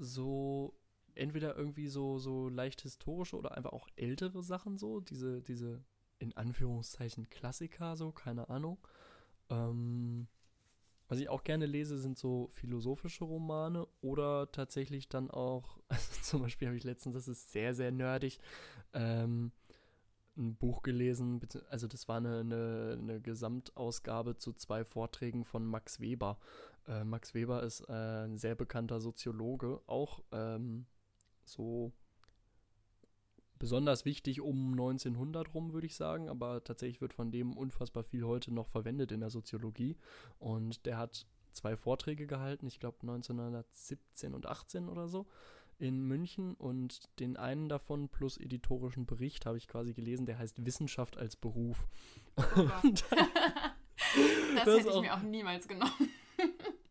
so entweder irgendwie so, so leicht historische oder einfach auch ältere Sachen so, diese, diese in Anführungszeichen Klassiker, so, keine Ahnung. Ähm, was ich auch gerne lese, sind so philosophische Romane oder tatsächlich dann auch, also zum Beispiel habe ich letztens, das ist sehr, sehr nerdig, ähm, ein Buch gelesen, also das war eine, eine, eine, Gesamtausgabe zu zwei Vorträgen von Max Weber. Äh, Max Weber ist äh, ein sehr bekannter Soziologe, auch ähm, so besonders wichtig um 1900 rum, würde ich sagen, aber tatsächlich wird von dem unfassbar viel heute noch verwendet in der Soziologie. Und der hat zwei Vorträge gehalten, ich glaube 1917 und 18 oder so, in München. Und den einen davon plus editorischen Bericht habe ich quasi gelesen, der heißt Wissenschaft als Beruf. Oh das, das hätte ich mir auch niemals genommen.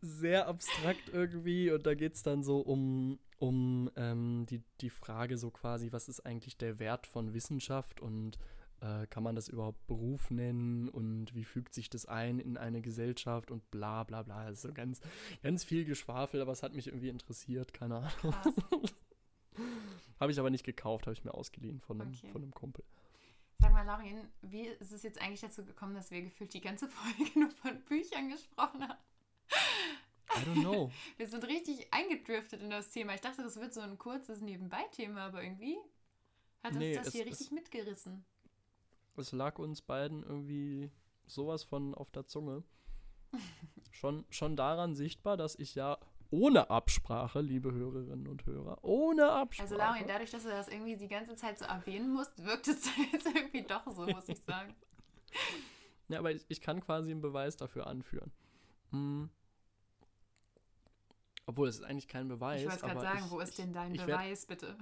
Sehr abstrakt irgendwie und da geht es dann so um um ähm, die, die Frage so quasi, was ist eigentlich der Wert von Wissenschaft und äh, kann man das überhaupt Beruf nennen und wie fügt sich das ein in eine Gesellschaft und bla bla bla. Das ist so ganz, ganz viel Geschwafel, aber es hat mich irgendwie interessiert, keine Ahnung. habe ich aber nicht gekauft, habe ich mir ausgeliehen von einem, okay. von einem Kumpel. Sag mal, Laurin, wie ist es jetzt eigentlich dazu gekommen, dass wir gefühlt die ganze Folge nur von Büchern gesprochen haben? I don't know. Wir sind richtig eingedriftet in das Thema. Ich dachte, das wird so ein kurzes Nebenbei-Thema, aber irgendwie hat uns nee, das es, hier richtig es, mitgerissen. Es lag uns beiden irgendwie sowas von auf der Zunge. schon, schon daran sichtbar, dass ich ja ohne Absprache, liebe Hörerinnen und Hörer, ohne Absprache. Also Laurin, dadurch, dass du das irgendwie die ganze Zeit so erwähnen musst, wirkt es jetzt irgendwie doch so, muss ich sagen. ja, aber ich, ich kann quasi einen Beweis dafür anführen. Hm. Obwohl, es ist eigentlich kein Beweis. Ich wollte gerade sagen, ich, wo ist denn dein Beweis, werd, bitte?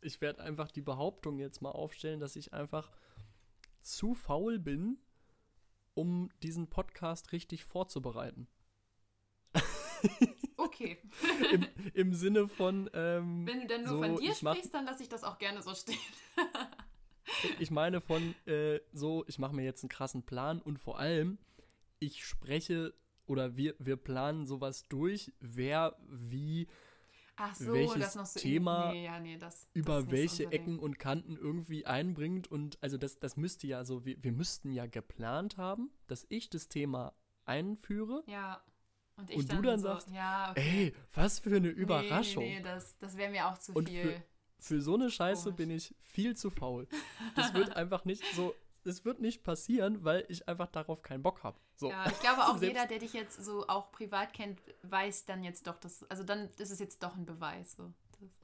ich werde einfach die Behauptung jetzt mal aufstellen, dass ich einfach zu faul bin, um diesen Podcast richtig vorzubereiten. Okay. Im, Im, Sinne von. Ähm, Wenn du dann nur so, von dir sprichst, dann lasse ich das auch gerne so stehen. ich meine von äh, so, ich mache mir jetzt einen krassen Plan und vor allem, ich spreche oder wir, wir planen sowas durch, wer wie so, welches so Thema nee, ja, nee, das, über das welche Ecken und Kanten irgendwie einbringt. Und also das, das müsste ja so, wir, wir müssten ja geplant haben, dass ich das Thema einführe. Ja. Und, ich Und du dann sagst, ja, okay. Ey, was für eine Überraschung. Nee, nee, das, das wäre mir auch zu Und viel. Für so eine Scheiße Komisch. bin ich viel zu faul. Das wird einfach nicht so, es wird nicht passieren, weil ich einfach darauf keinen Bock habe. So. Ja, ich glaube auch jeder, der dich jetzt so auch privat kennt, weiß dann jetzt doch, dass, also dann ist es jetzt doch ein Beweis. So.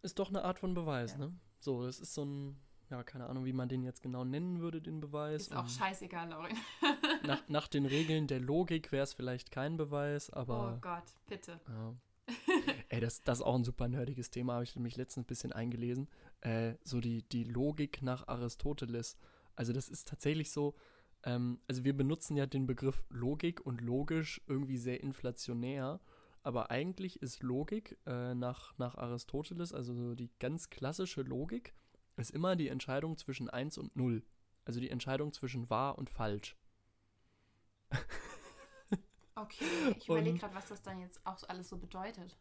Ist doch eine Art von Beweis, Ja. ne? So, das ist so ein, ja, keine Ahnung, wie man den jetzt genau nennen würde, den Beweis. ist auch scheißegal, Laurin. nach, nach den Regeln der Logik wäre es vielleicht kein Beweis, Oh aber. Gott, bitte. Ja. Ey, das, das ist auch ein super nerdiges Thema, habe ich mich letztens ein bisschen eingelesen. Äh, so die, die Logik nach Aristoteles. Also das ist tatsächlich so, ähm, also wir benutzen ja den Begriff Logik und logisch irgendwie sehr inflationär, aber eigentlich ist Logik äh, nach, nach Aristoteles, also so die ganz klassische Logik, ist immer die Entscheidung zwischen 1 und 0. Also die Entscheidung zwischen wahr und falsch. Okay, ich überlege gerade, was das dann jetzt auch alles so bedeutet.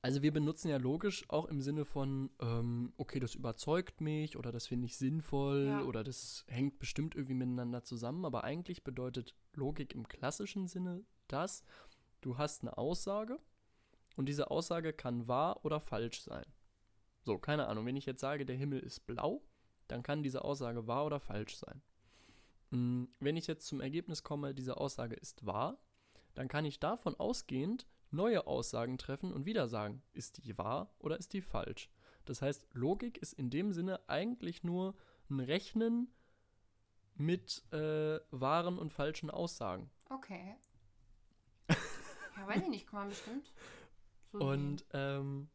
Also wir benutzen ja logisch auch im Sinne von, ähm, okay, das überzeugt mich oder das finde ich sinnvoll Ja. oder das hängt bestimmt irgendwie miteinander zusammen, aber eigentlich bedeutet Logik im klassischen Sinne das, du hast eine Aussage und diese Aussage kann wahr oder falsch sein. So, keine Ahnung, wenn ich jetzt sage, der Himmel ist blau, dann kann diese Aussage wahr oder falsch sein. Mm, Wenn ich jetzt zum Ergebnis komme, diese Aussage ist wahr, dann kann ich davon ausgehend neue Aussagen treffen und wieder sagen, ist die wahr oder ist die falsch. Das heißt, Logik ist in dem Sinne eigentlich nur ein Rechnen mit äh, wahren und falschen Aussagen. Okay. ja, weiß ich nicht, kann man bestimmt. So Und ähm,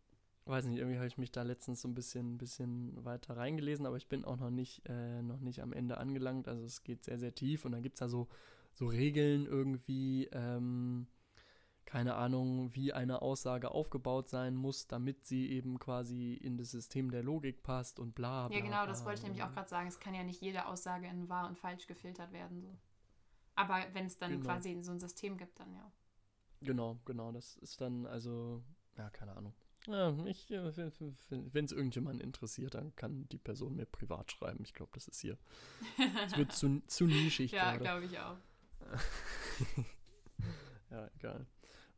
weiß nicht, irgendwie habe ich mich da letztens so ein bisschen, bisschen weiter reingelesen, aber ich bin auch noch nicht, äh, noch nicht am Ende angelangt. Also es geht sehr, sehr tief und dann gibt es da so, so Regeln irgendwie, ähm, keine Ahnung, wie eine Aussage aufgebaut sein muss, damit sie eben quasi in das System der Logik passt und bla bla. Ja, genau, das wollte ich nämlich auch gerade sagen. Es kann ja nicht jede Aussage in wahr und falsch gefiltert werden. So. Aber wenn es dann Genau. quasi so ein System gibt, dann ja. Genau, genau. Das ist dann also, ja, keine Ahnung. Ja, ich, äh, wenn es irgendjemanden interessiert, dann kann die Person mir privat schreiben. Ich glaube, das ist hier. Es wird zu, zu nischig ja, glaube ich auch. Ja, egal.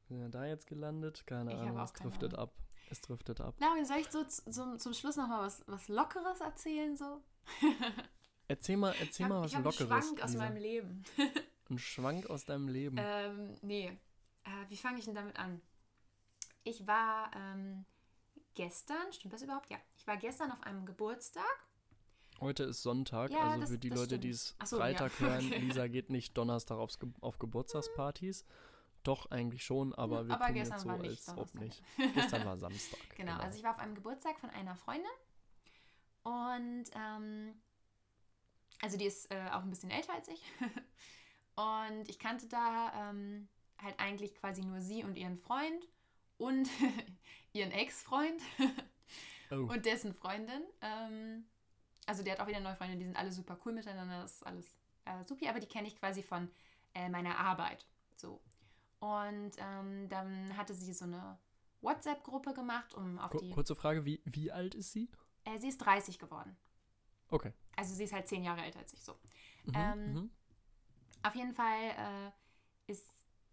Sind wir da jetzt gelandet? Keine Ich Ahnung, es driftet Ahnung. ab. Es driftet ab. Laurin, soll ich so zum, zum Schluss nochmal was, was Lockeres erzählen? So? Erzähl mal, erzähl ich habe mal was hab einen Lockeres. Schwank aus Lisa. meinem Leben. Ein Schwank aus deinem Leben. ähm, nee. Äh, wie fange ich denn damit an? Ich war ähm, gestern, stimmt das überhaupt? Ja. Ich war gestern auf einem Geburtstag. Heute ist Sonntag, Ja, also das- für die Leute, die es so, ja. Freitag hören, Okay. Lisa geht nicht Donnerstag aufs Ge auf Geburtstagspartys. Doch, eigentlich schon, aber wir Aber tun gestern jetzt so, war nicht als ob nicht. Gestern war Samstag. Genau, also ich war auf einem Geburtstag von einer Freundin und ähm, also die ist äh, auch ein bisschen älter als ich und ich kannte da ähm, halt eigentlich quasi nur sie und ihren Freund und ihren Ex-Freund oh, und dessen Freundin. Ähm, also der hat auch wieder neue Freundin, die sind alle super cool miteinander, das ist alles äh, supi, aber die kenne ich quasi von äh, meiner Arbeit. So. Und ähm, dann hatte sie so eine WhatsApp-Gruppe gemacht, um auf ku- die. kurze Frage, wie, wie alt ist sie? Äh, sie ist 30 geworden. Okay. Also sie ist halt zehn Jahre älter als ich so. Mhm, Ähm, mhm. Auf jeden Fall äh, ist,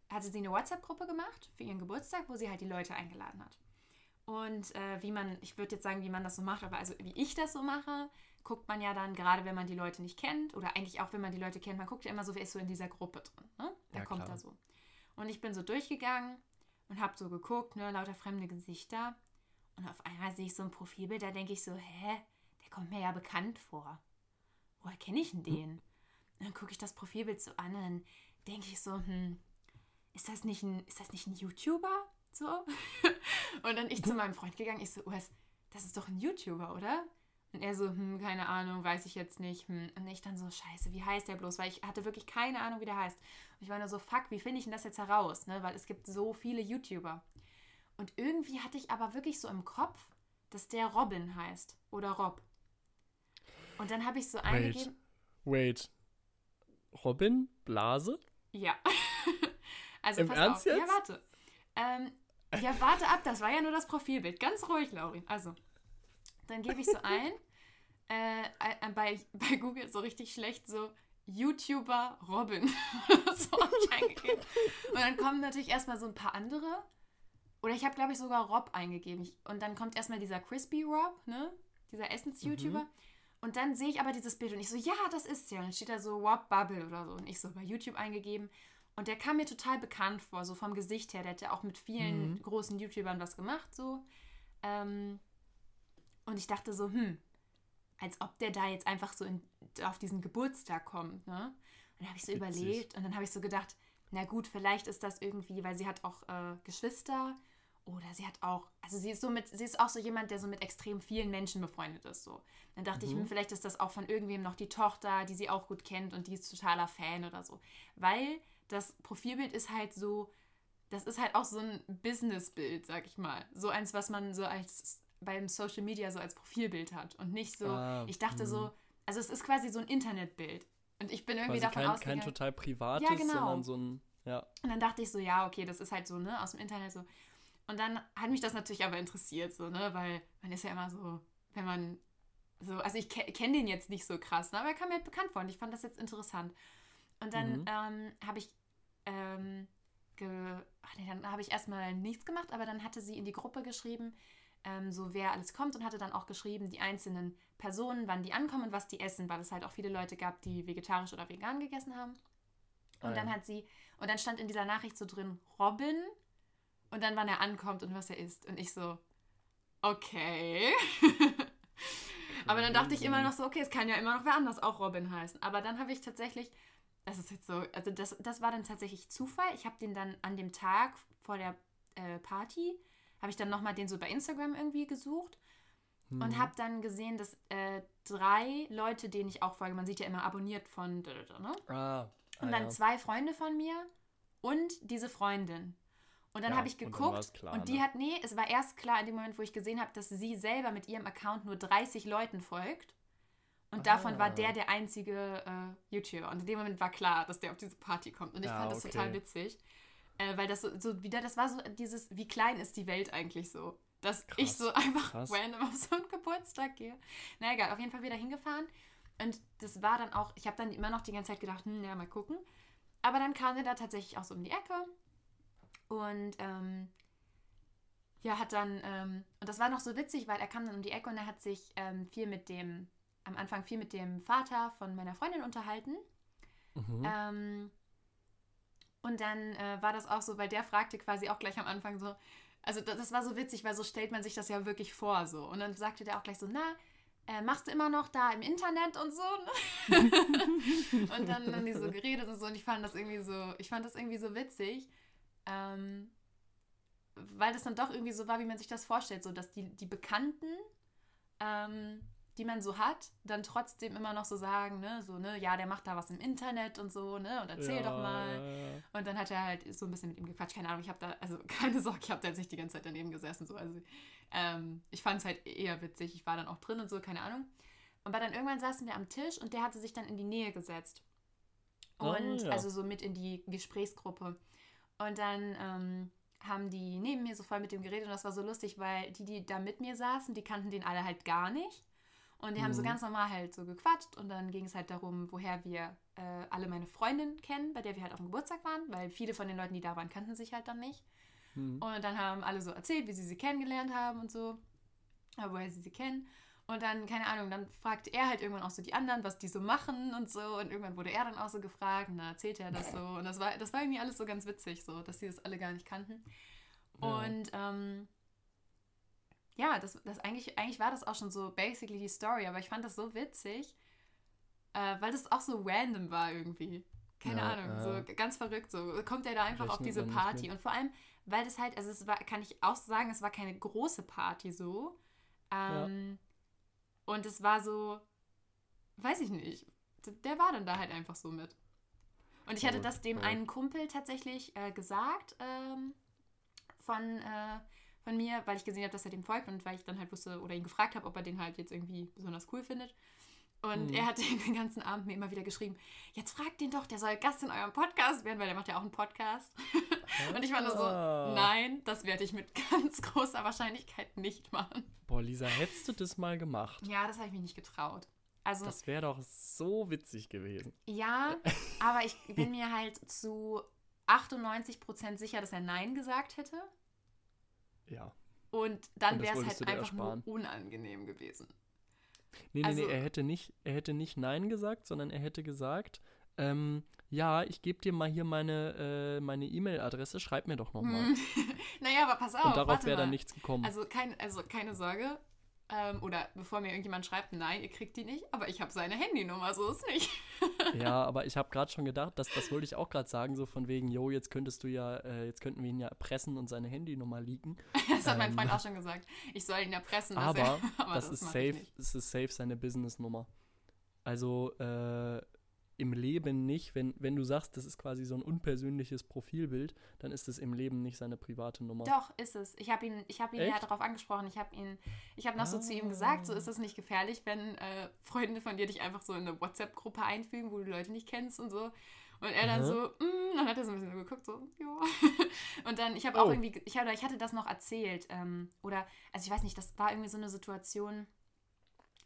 hatte sie eine WhatsApp-Gruppe gemacht für ihren Geburtstag, wo sie halt die Leute eingeladen hat. Und äh, wie man, ich würde jetzt sagen, wie man das so macht, aber also wie ich das so mache, guckt man ja dann, gerade wenn man die Leute nicht kennt, oder eigentlich auch wenn man die Leute kennt, man guckt ja immer so, wer ist so in dieser Gruppe drin. Ne? Wer Ja, kommt klar. da so? Und ich bin so durchgegangen und habe so geguckt, ne, lauter fremde Gesichter. Und auf einmal sehe ich so ein Profilbild, da denke ich so, hä, der kommt mir ja bekannt vor. Woher kenne ich denn den? Und dann gucke ich das Profilbild so an und dann denke ich so, hm, ist das nicht ein, ist das nicht ein YouTuber? So? und dann ich zu meinem Freund gegangen, ich so, Urs, das ist doch ein YouTuber, oder? Und er so, hm, keine Ahnung, weiß ich jetzt nicht. Hm. Und ich dann so, scheiße, wie heißt der bloß? Weil ich hatte wirklich keine Ahnung, wie der heißt. Und ich war nur so, fuck, wie finde ich denn das jetzt heraus? Ne? Weil es gibt so viele YouTuber. Und irgendwie hatte ich aber wirklich so im Kopf, dass der Robin heißt. Oder Rob. Und dann habe ich so eingegeben. Wait. Robin? Blase? Ja. also Im pass Ernst auf. Ja, jetzt? warte. Ähm, ja, warte ab, das war ja nur das Profilbild. Ganz ruhig, Laurin. Also, dann gebe ich so ein, äh, äh, bei, bei Google so richtig schlecht so YouTuber Robin. so habe ich eingegeben. Und dann kommen natürlich erstmal so ein paar andere. Oder ich habe, glaube ich, sogar Rob eingegeben. Und dann kommt erstmal dieser Crispy Rob, ne? Dieser Essens-YouTuber. Mhm. Und dann sehe ich aber dieses Bild und ich so, ja, das ist der. Und dann steht da so Rob Bubble oder so. Und ich so bei YouTube eingegeben. Und der kam mir total bekannt vor, so vom Gesicht her. Der hat ja auch mit vielen mhm. großen YouTubern was gemacht, so. Ähm, und ich dachte so, hm, als ob der da jetzt einfach so in, auf diesen Geburtstag kommt, ne? Und dann habe ich so Witzig. überlegt und dann habe ich so gedacht, na gut, vielleicht ist das irgendwie, weil sie hat auch äh, Geschwister oder sie hat auch, also sie ist so mit, sie ist auch so jemand, der so mit extrem vielen Menschen befreundet ist. So. Dann dachte mhm. ich, vielleicht ist das auch von irgendwem noch die Tochter, die sie auch gut kennt und die ist totaler Fan oder so. Weil das Profilbild ist halt so, das ist halt auch so ein Businessbild, sag ich mal. So eins, was man so als beim Social Media so als Profilbild hat und nicht so, ah, ich dachte mh. so, also es ist quasi so ein Internetbild. Und ich bin irgendwie quasi davon kein, ausgegangen. Kein total privates, ja, genau. sondern so ein, ja. Und dann dachte ich so, ja, okay, das ist halt so, ne, aus dem Internet so. Und dann hat mich das natürlich aber interessiert, so, ne, weil man ist ja immer so, wenn man so, also ich ke kenne den jetzt nicht so krass, ne, aber er kam mir halt bekannt vor und ich fand das jetzt interessant. Und dann mhm. ähm, habe ich, ähm, ach nee, dann habe ich erstmal nichts gemacht, aber dann hatte sie in die Gruppe geschrieben, ähm, so wer alles kommt und hatte dann auch geschrieben, die einzelnen Personen, wann die ankommen und was die essen, weil es halt auch viele Leute gab, die vegetarisch oder vegan gegessen haben. Und ah, dann hat sie, und dann stand in dieser Nachricht so drin, Robin, und dann wann er ankommt und was er isst. Und ich so, okay. Aber dann dachte ich immer noch so, okay, es kann ja immer noch wer anders auch Robin heißen. Aber dann habe ich tatsächlich, das ist jetzt so, also das, das war dann tatsächlich Zufall. Ich habe den dann an dem Tag vor der äh, Party habe ich dann nochmal den so bei Instagram irgendwie gesucht mhm. und habe dann gesehen, dass äh, drei Leute, denen ich auch folge, man sieht ja immer abonniert von, ne? Ah, und dann ja. zwei Freunde von mir und diese Freundin. Und dann ja, habe ich geguckt und, klar, und die ne? hat, nee, es war erst klar in dem Moment, wo ich gesehen habe, dass sie selber mit ihrem Account nur 30 Leuten folgt. Und Aha. davon war der der einzige äh, YouTuber. Und in dem Moment war klar, dass der auf diese Party kommt. Und ich ja, fand das okay. total witzig. Äh, weil das so, so, wieder, das war so dieses, wie klein ist die Welt eigentlich so? Dass krass, ich so einfach krass. random auf so einen Geburtstag gehe. Na egal, auf jeden Fall wieder hingefahren. Und das war dann auch, ich habe dann immer noch die ganze Zeit gedacht, hm, ja, mal gucken. Aber dann kam er da tatsächlich auch so um die Ecke. Und ähm, ja, hat dann, ähm, und das war noch so witzig, weil er kam dann um die Ecke und er hat sich ähm, viel mit dem, am Anfang viel mit dem Vater von meiner Freundin unterhalten. Mhm. Ähm, und dann äh, war das auch so, weil der fragte quasi auch gleich am Anfang so, also das, das, war so witzig, weil so stellt man sich das ja wirklich vor so. Und dann sagte der auch gleich so, na, äh, machst du immer noch da im Internet und so? und dann haben die so geredet und so und ich fand das irgendwie so, ich fand das irgendwie so witzig, ähm, weil das dann doch irgendwie so war, wie man sich das vorstellt, so dass die, die Bekannten ähm, die man so hat, dann trotzdem immer noch so sagen, ne, so, ne, ja, der macht da was im Internet und so, ne, und erzähl ja, doch mal. Ja, Und dann hat er halt so ein bisschen mit ihm gequatscht, keine Ahnung, ich habe da, also keine Sorge, ich habe da jetzt nicht die ganze Zeit daneben gesessen, so, also ähm, ich fand es halt eher witzig, ich war dann auch drin und so, keine Ahnung. Und dann irgendwann saßen wir am Tisch und der hatte sich dann in die Nähe gesetzt. Ah, und oh, also so mit in die Gesprächsgruppe. Und dann ähm, haben die neben mir so voll mit dem geredet und das war so lustig, weil die, die da mit mir saßen, die kannten den alle halt gar nicht. Und die mhm. haben so mhm. ganz normal halt so gequatscht und dann ging es halt darum, woher wir äh, alle meine Freundinnen kennen, bei der wir halt auf dem Geburtstag waren, weil viele von den Leuten, die da waren, kannten sich halt dann nicht. Mhm. Und dann haben alle so erzählt, wie sie sie kennengelernt haben und so, woher sie sie kennen. Und dann, keine Ahnung, dann fragte er halt irgendwann auch so die anderen, was die so machen und so. Und irgendwann wurde er dann auch so gefragt und dann erzählte er das so. Und das war, das war irgendwie alles so ganz witzig, so, dass sie das alle gar nicht kannten. Ja. Und ähm, ja, das, das eigentlich, eigentlich war das auch schon so basically die Story, aber ich fand das so witzig, äh, weil das auch so random war irgendwie. Keine ja, Ahnung, äh, so ganz verrückt. So kommt er da einfach auf diese Party. Und vor allem, weil das halt, also es war, kann ich auch sagen, es war keine große Party so. Ähm, ja. Und es war so, weiß ich nicht, der war dann da halt einfach so mit. Und ich hatte das dem einen Kumpel tatsächlich äh, gesagt, ähm, von, äh, von mir, weil ich gesehen habe, dass er dem folgt und weil ich dann halt wusste oder ihn gefragt habe, ob er den halt jetzt irgendwie besonders cool findet. Und mhm. er hat den ganzen Abend mir immer wieder geschrieben, jetzt fragt den doch, der soll Gast in eurem Podcast werden, weil der macht ja auch einen Podcast. und ich war nur so, ah. nein, das werde ich mit ganz großer Wahrscheinlichkeit nicht machen. Boah, Lisa, hättest du das mal gemacht? Ja, das habe ich mich nicht getraut. Also, Das wäre doch so witzig gewesen. ja, aber ich bin mir halt zu 98% sicher, dass er Nein gesagt hätte. Ja. Und dann wäre es halt einfach ersparen. nur unangenehm gewesen. Nee, nee, Also- nee, er hätte nicht, er hätte nicht Nein gesagt, sondern er hätte gesagt, ähm, ja, ich gebe dir mal hier meine äh, meine E-Mail-Adresse, schreib mir doch nochmal. Hm. naja, aber pass auf. Und darauf wäre dann nichts gekommen. Also, kein, also keine Sorge. Ähm, oder bevor mir irgendjemand schreibt, nein, ihr kriegt die nicht, aber ich habe seine Handynummer, so ist nicht. ja, aber ich habe gerade schon gedacht, dass, das wollte ich auch gerade sagen, so von wegen, yo, jetzt könntest du ja, äh, jetzt könnten wir ihn ja erpressen und seine Handynummer leaken. Das hat mein Ähm. Freund auch schon gesagt. Ich soll ihn erpressen, dass Aber, er, aber das, ist mach ich safe, das ist safe seine Businessnummer. Also äh, im Leben nicht, wenn, wenn du sagst, das ist quasi so ein unpersönliches Profilbild, dann ist es im Leben nicht seine private Nummer. Doch, ist es. Ich habe ihn, ich habe ihn ja darauf angesprochen. Ich habe ihn, ich habe noch so zu ihm Ah. gesagt, so ist es nicht gefährlich, wenn äh, Freunde von dir dich einfach so in eine WhatsApp-Gruppe einfügen, wo du Leute nicht kennst und so. Und er dann Aha. so, mm, dann hat er so ein bisschen so geguckt, so, ja. Und dann, ich habe auch Oh. irgendwie, ich, hab, ich hatte das noch erzählt. Ähm, oder, also ich weiß nicht, das war irgendwie so eine Situation.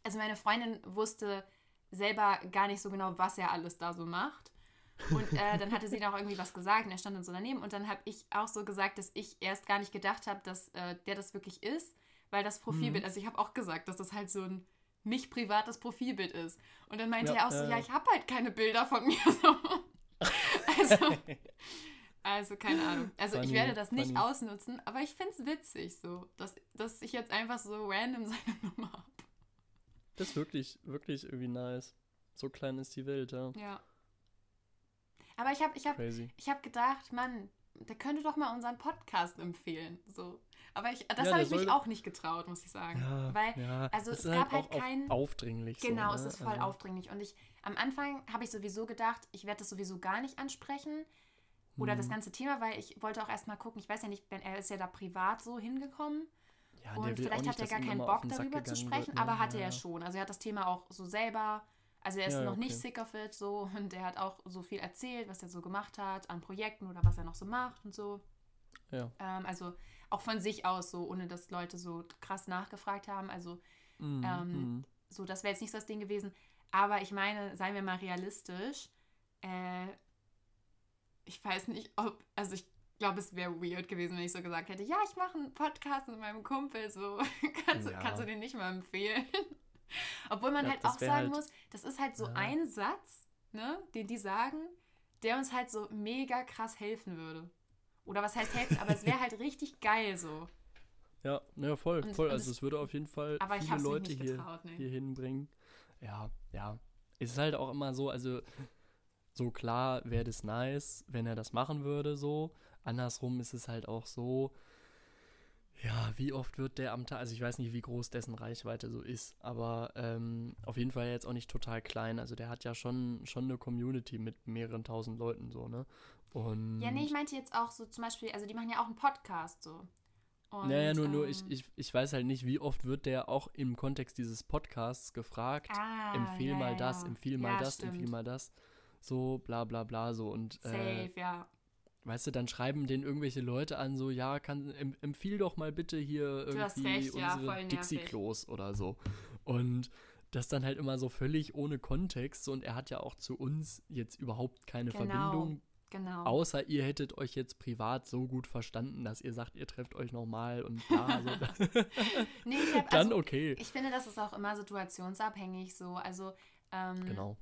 Also meine Freundin wusste selber gar nicht so genau, was er alles da so macht. Und äh, dann hatte sie noch irgendwie was gesagt und er stand dann so daneben. Und dann habe ich auch so gesagt, dass ich erst gar nicht gedacht habe, dass äh, der das wirklich ist, weil das Profilbild, also ich habe auch gesagt, dass das halt so ein nicht privates Profilbild ist. Und dann meinte Ja, er auch so, äh. ja, ich habe halt keine Bilder von mir. So. also, also, keine Ahnung. Also ich Funny, werde das nicht funny. ausnutzen, aber ich finde es witzig so, dass, dass ich jetzt einfach so random seine Nummer habe. Das ist wirklich, wirklich irgendwie nice. So klein ist die Welt, ja. Ja. Aber ich habe ich hab, Crazy. ich hab gedacht, Mann, der könnte doch mal unseren Podcast empfehlen. So. Aber ich, das Ja, habe ich mich auch nicht getraut, muss ich sagen. Ja, Weil, ja. also es es ist gab halt auch auf- kein- aufdringlich. genau, so, es ne? ist voll also, aufdringlich. Und ich, am Anfang habe ich sowieso gedacht, ich werde das sowieso gar nicht ansprechen. Oder das hm. ganze Thema, weil ich wollte auch erstmal gucken, ich weiß ja nicht, wenn er ist ja da privat so hingekommen. Ja, und vielleicht nicht, hat er gar keinen Bock darüber zu sprechen, wird, aber hatte ja, er schon. Also er hat das Thema auch so selber, also er ist Ja, noch nicht okay. sick of it so und er hat auch so viel erzählt, was er so gemacht hat an Projekten oder was er noch so macht und so. Ja. Ähm, also auch von sich aus so, ohne dass Leute so krass nachgefragt haben. Also Mhm, Ähm, mhm. so, das wäre jetzt nicht so das Ding gewesen. Aber ich meine, seien wir mal realistisch. Äh, ich weiß nicht, ob, also ich glaube, es wäre weird gewesen, wenn ich so gesagt hätte, ja, ich mache einen Podcast mit meinem Kumpel, so kannst, Ja. du, kannst du den nicht mal empfehlen. Obwohl man Ja, halt auch sagen halt- muss, das ist halt so Ja. ein Satz, ne, den die sagen, der uns halt so mega krass helfen würde. Oder was heißt helfen, aber es wäre halt richtig geil so. Ja, ja, voll, Und- voll. und Also es- würde auf jeden Fall viele Leute nicht hier, getraut, ne. hier hinbringen. Ja, ja. Es ist halt auch immer so, also so klar wäre das nice, wenn er das machen würde, so. Andersrum ist es halt auch so, ja, wie oft wird der am Tag, also ich weiß nicht, wie groß dessen Reichweite so ist, aber ähm, auf jeden Fall jetzt auch nicht total klein. Also der hat ja schon, schon eine Community mit mehreren tausend Leuten so, ne? Und Ja, nee, ich meinte jetzt auch so zum Beispiel, also die machen ja auch einen Podcast so. Und, Ja, ja, nur, nur ich, ähm, ich, ich weiß halt nicht, wie oft wird der auch im Kontext dieses Podcasts gefragt, ah, empfehl ja, mal ja, das, ja. empfehl mal ja, das, stimmt. empfehl mal das, so bla bla bla so und äh, Safe, ja. Weißt du, dann schreiben den irgendwelche Leute an, so ja, kann, em, empfiehl doch mal bitte hier irgendwie recht, ja, unsere nervig. Dixie-Klos oder so und das dann halt immer so völlig ohne Kontext so, und er hat ja auch zu uns jetzt überhaupt keine Genau. Verbindung, Genau. Außer ihr hättet euch jetzt privat so gut verstanden, dass ihr sagt, ihr trefft euch nochmal und bla. So. nee, ich hab, Dann also, okay. ich finde, das ist auch immer situationsabhängig so. Also, ähm, Genau.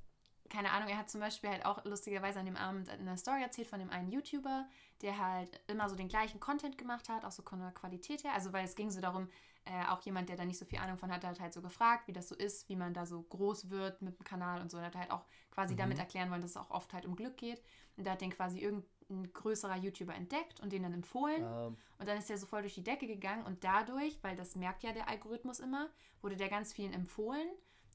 Keine Ahnung, er hat zum Beispiel halt auch lustigerweise an dem Abend eine Story erzählt von dem einen YouTuber, der halt immer so den gleichen Content gemacht hat, auch so von der Qualität her. Also, weil es ging so darum, äh, auch jemand, der da nicht so viel Ahnung von hat, hat halt so gefragt, wie das so ist, wie man da so groß wird mit dem Kanal und so. Und hat halt auch quasi Mhm. damit erklären wollen, dass es auch oft halt um Glück geht. Und da hat den quasi irgendein größerer YouTuber entdeckt und den dann empfohlen. Ähm, Und dann ist der so voll durch die Decke gegangen und dadurch, weil das merkt ja der Algorithmus immer, wurde der ganz vielen empfohlen.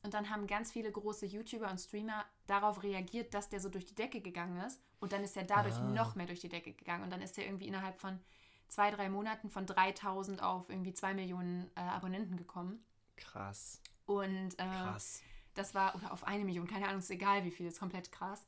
Und dann haben ganz viele große YouTuber und Streamer darauf reagiert, dass der so durch die Decke gegangen ist. Und dann ist er dadurch Ah. noch mehr durch die Decke gegangen. Und dann ist er irgendwie innerhalb von zwei, drei Monaten von 3000 auf irgendwie zwei Millionen äh, Abonnenten gekommen. krass. Und äh, Krass. das war, oder auf eine Million, keine Ahnung, ist egal wie viel, ist komplett krass.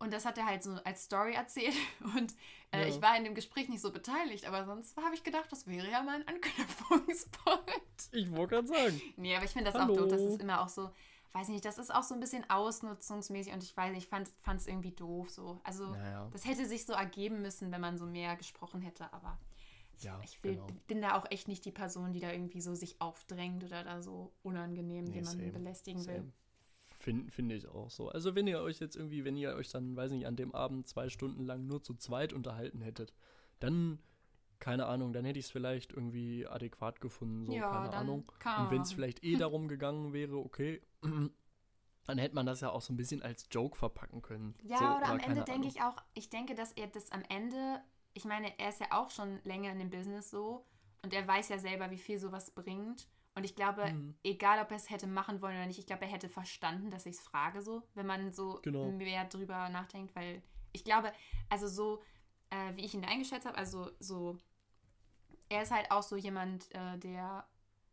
Und das hat er halt so als Story erzählt. Und äh, Ja. ich war in dem Gespräch nicht so beteiligt, aber sonst habe ich gedacht, das wäre ja mal ein Anknüpfungspunkt. Ich wollte gerade sagen. Nee, aber ich finde das Hallo. auch doof, das ist immer auch so, weiß nicht, das ist auch so ein bisschen ausnutzungsmäßig und ich weiß nicht, ich fand es irgendwie doof so. Also Naja. das hätte sich so ergeben müssen, wenn man so mehr gesprochen hätte, aber ich, Ja, ich will, genau. bin da auch echt nicht die Person, die da irgendwie so sich aufdrängt oder da so unangenehm Nee, jemanden same, belästigen will. Finde find ich auch so. Also wenn ihr euch jetzt irgendwie, wenn ihr euch dann, weiß nicht, an dem Abend zwei Stunden lang nur zu zweit unterhalten hättet, dann, keine Ahnung, dann hätte ich es vielleicht irgendwie adäquat gefunden, so, ja, keine Ahnung. Und wenn es vielleicht eh darum gegangen wäre, okay, dann hätte man das ja auch so ein bisschen als Joke verpacken können. Ja, so, oder am keine Ende denke ich auch, ich denke, dass er das am Ende, ich meine, er ist ja auch schon länger in dem Business so und er weiß ja selber, wie viel sowas bringt. Und ich glaube, Mhm. egal ob er es hätte machen wollen oder nicht, ich glaube, er hätte verstanden, dass ich es frage so, wenn man so Genau. mehr drüber nachdenkt, weil ich glaube, also so, äh, wie ich ihn eingeschätzt habe, also so, er ist halt auch so jemand, äh, der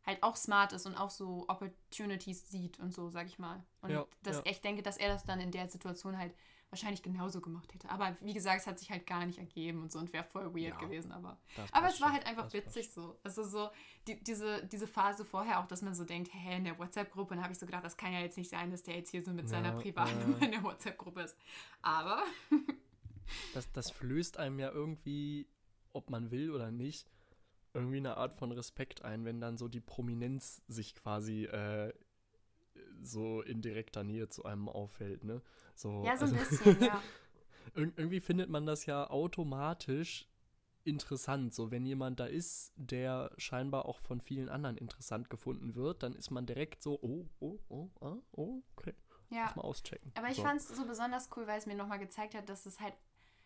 halt auch smart ist und auch so Opportunities sieht und so, sag ich mal. Und Ja, das, ja. ich denke, dass er das dann in der Situation halt wahrscheinlich genauso gemacht hätte. Aber wie gesagt, es hat sich halt gar nicht ergeben und so und wäre voll weird Ja. gewesen. Aber, aber es war halt einfach witzig passt. so. Also so die, diese, diese Phase vorher auch, dass man so denkt, hä, in der WhatsApp-Gruppe, und habe ich so gedacht, das kann ja jetzt nicht sein, dass der jetzt hier so mit seiner Ja, Privatnummer ja. in der WhatsApp-Gruppe ist. Aber das, das flößt einem ja irgendwie, ob man will oder nicht, irgendwie eine Art von Respekt ein, wenn dann so die Prominenz sich quasi äh, so in direkter Nähe zu einem auffällt, ne? So, ja, so ein also, bisschen, ja. Ir irgendwie findet man das ja automatisch interessant. So, wenn jemand da ist, der scheinbar auch von vielen anderen interessant gefunden wird, dann ist man direkt so, oh, oh, oh, ah, oh, okay, Ja, mal auschecken. Aber ich so. fand es so besonders cool, weil es mir nochmal gezeigt hat, dass es halt,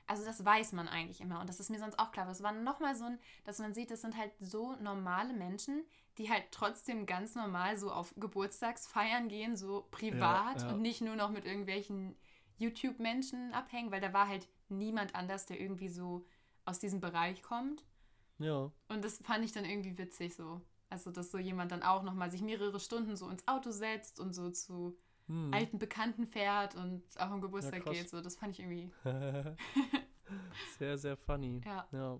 also das weiß man eigentlich immer und das ist mir sonst auch klar, aber es war nochmal so ein, dass man sieht, das sind halt so normale Menschen, die halt trotzdem ganz normal so auf Geburtstagsfeiern gehen, so privat ja. und nicht nur noch mit irgendwelchen YouTube-Menschen abhängen, weil da war halt niemand anders, der irgendwie so aus diesem Bereich kommt. Ja, Und das fand ich dann irgendwie witzig so. Also, dass so jemand dann auch nochmal sich mehrere Stunden so ins Auto setzt und so zu hm. alten Bekannten fährt und auch am Geburtstag krass. geht. So, das fand ich irgendwie. sehr, sehr funny. Ja. Ja.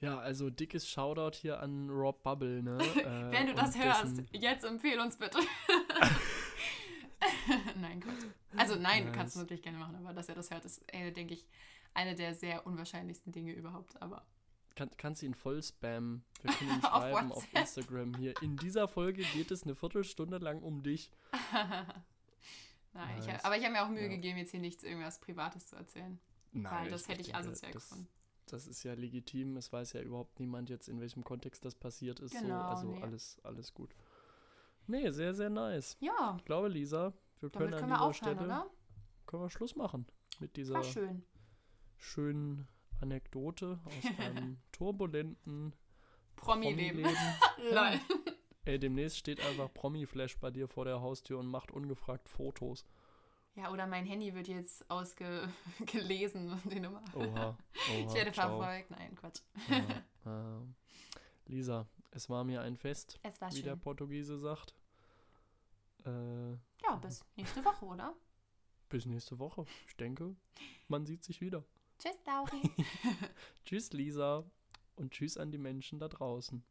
Ja, also dickes Shoutout hier an Rob Bubble, ne? äh, Wenn du das und hörst, jetzt empfehl uns bitte. nein, Quatsch. Also nein, Nice. kannst du natürlich gerne machen, aber dass er das hört, ist, äh, denke ich, eine der sehr unwahrscheinlichsten Dinge überhaupt. Aber Kann, kannst du ihn voll spammen. Wir können Auf schreiben auf, WhatsApp. Instagram hier. In dieser Folge geht es eine Viertelstunde lang um dich. Nein, ich, Nice. aber ich habe mir auch Mühe Ja. gegeben, jetzt hier nichts irgendwas Privates zu erzählen. Nein, weil das hätte ich asozial das, gefunden. Das ist ja legitim. Es weiß ja überhaupt niemand jetzt, in welchem Kontext das passiert ist. so. Genau, Also nee. alles, alles gut. Nee, sehr, sehr nice. Ja, Ich glaube, Lisa, wir können damit an können wir dieser Stelle oder? können wir Schluss machen mit dieser schön. schönen Anekdote aus einem turbulenten Promi-Leben. Promi-Leben. Ey, demnächst steht einfach Promi-Flash bei dir vor der Haustür und macht ungefragt Fotos. Ja, oder mein Handy wird jetzt ausgelesen, die Nummer. Oha. oha Ich werde ciao. verfolgt. Nein, Quatsch. Ja, ähm, Lisa, es war mir ein Fest, Es war wie der schön. Portugiese sagt. Äh, Ja, bis nächste Woche, oder? bis nächste Woche. Ich denke, man sieht sich wieder. Tschüss, Lauri. Tschüss, Lisa. Und tschüss an die Menschen da draußen.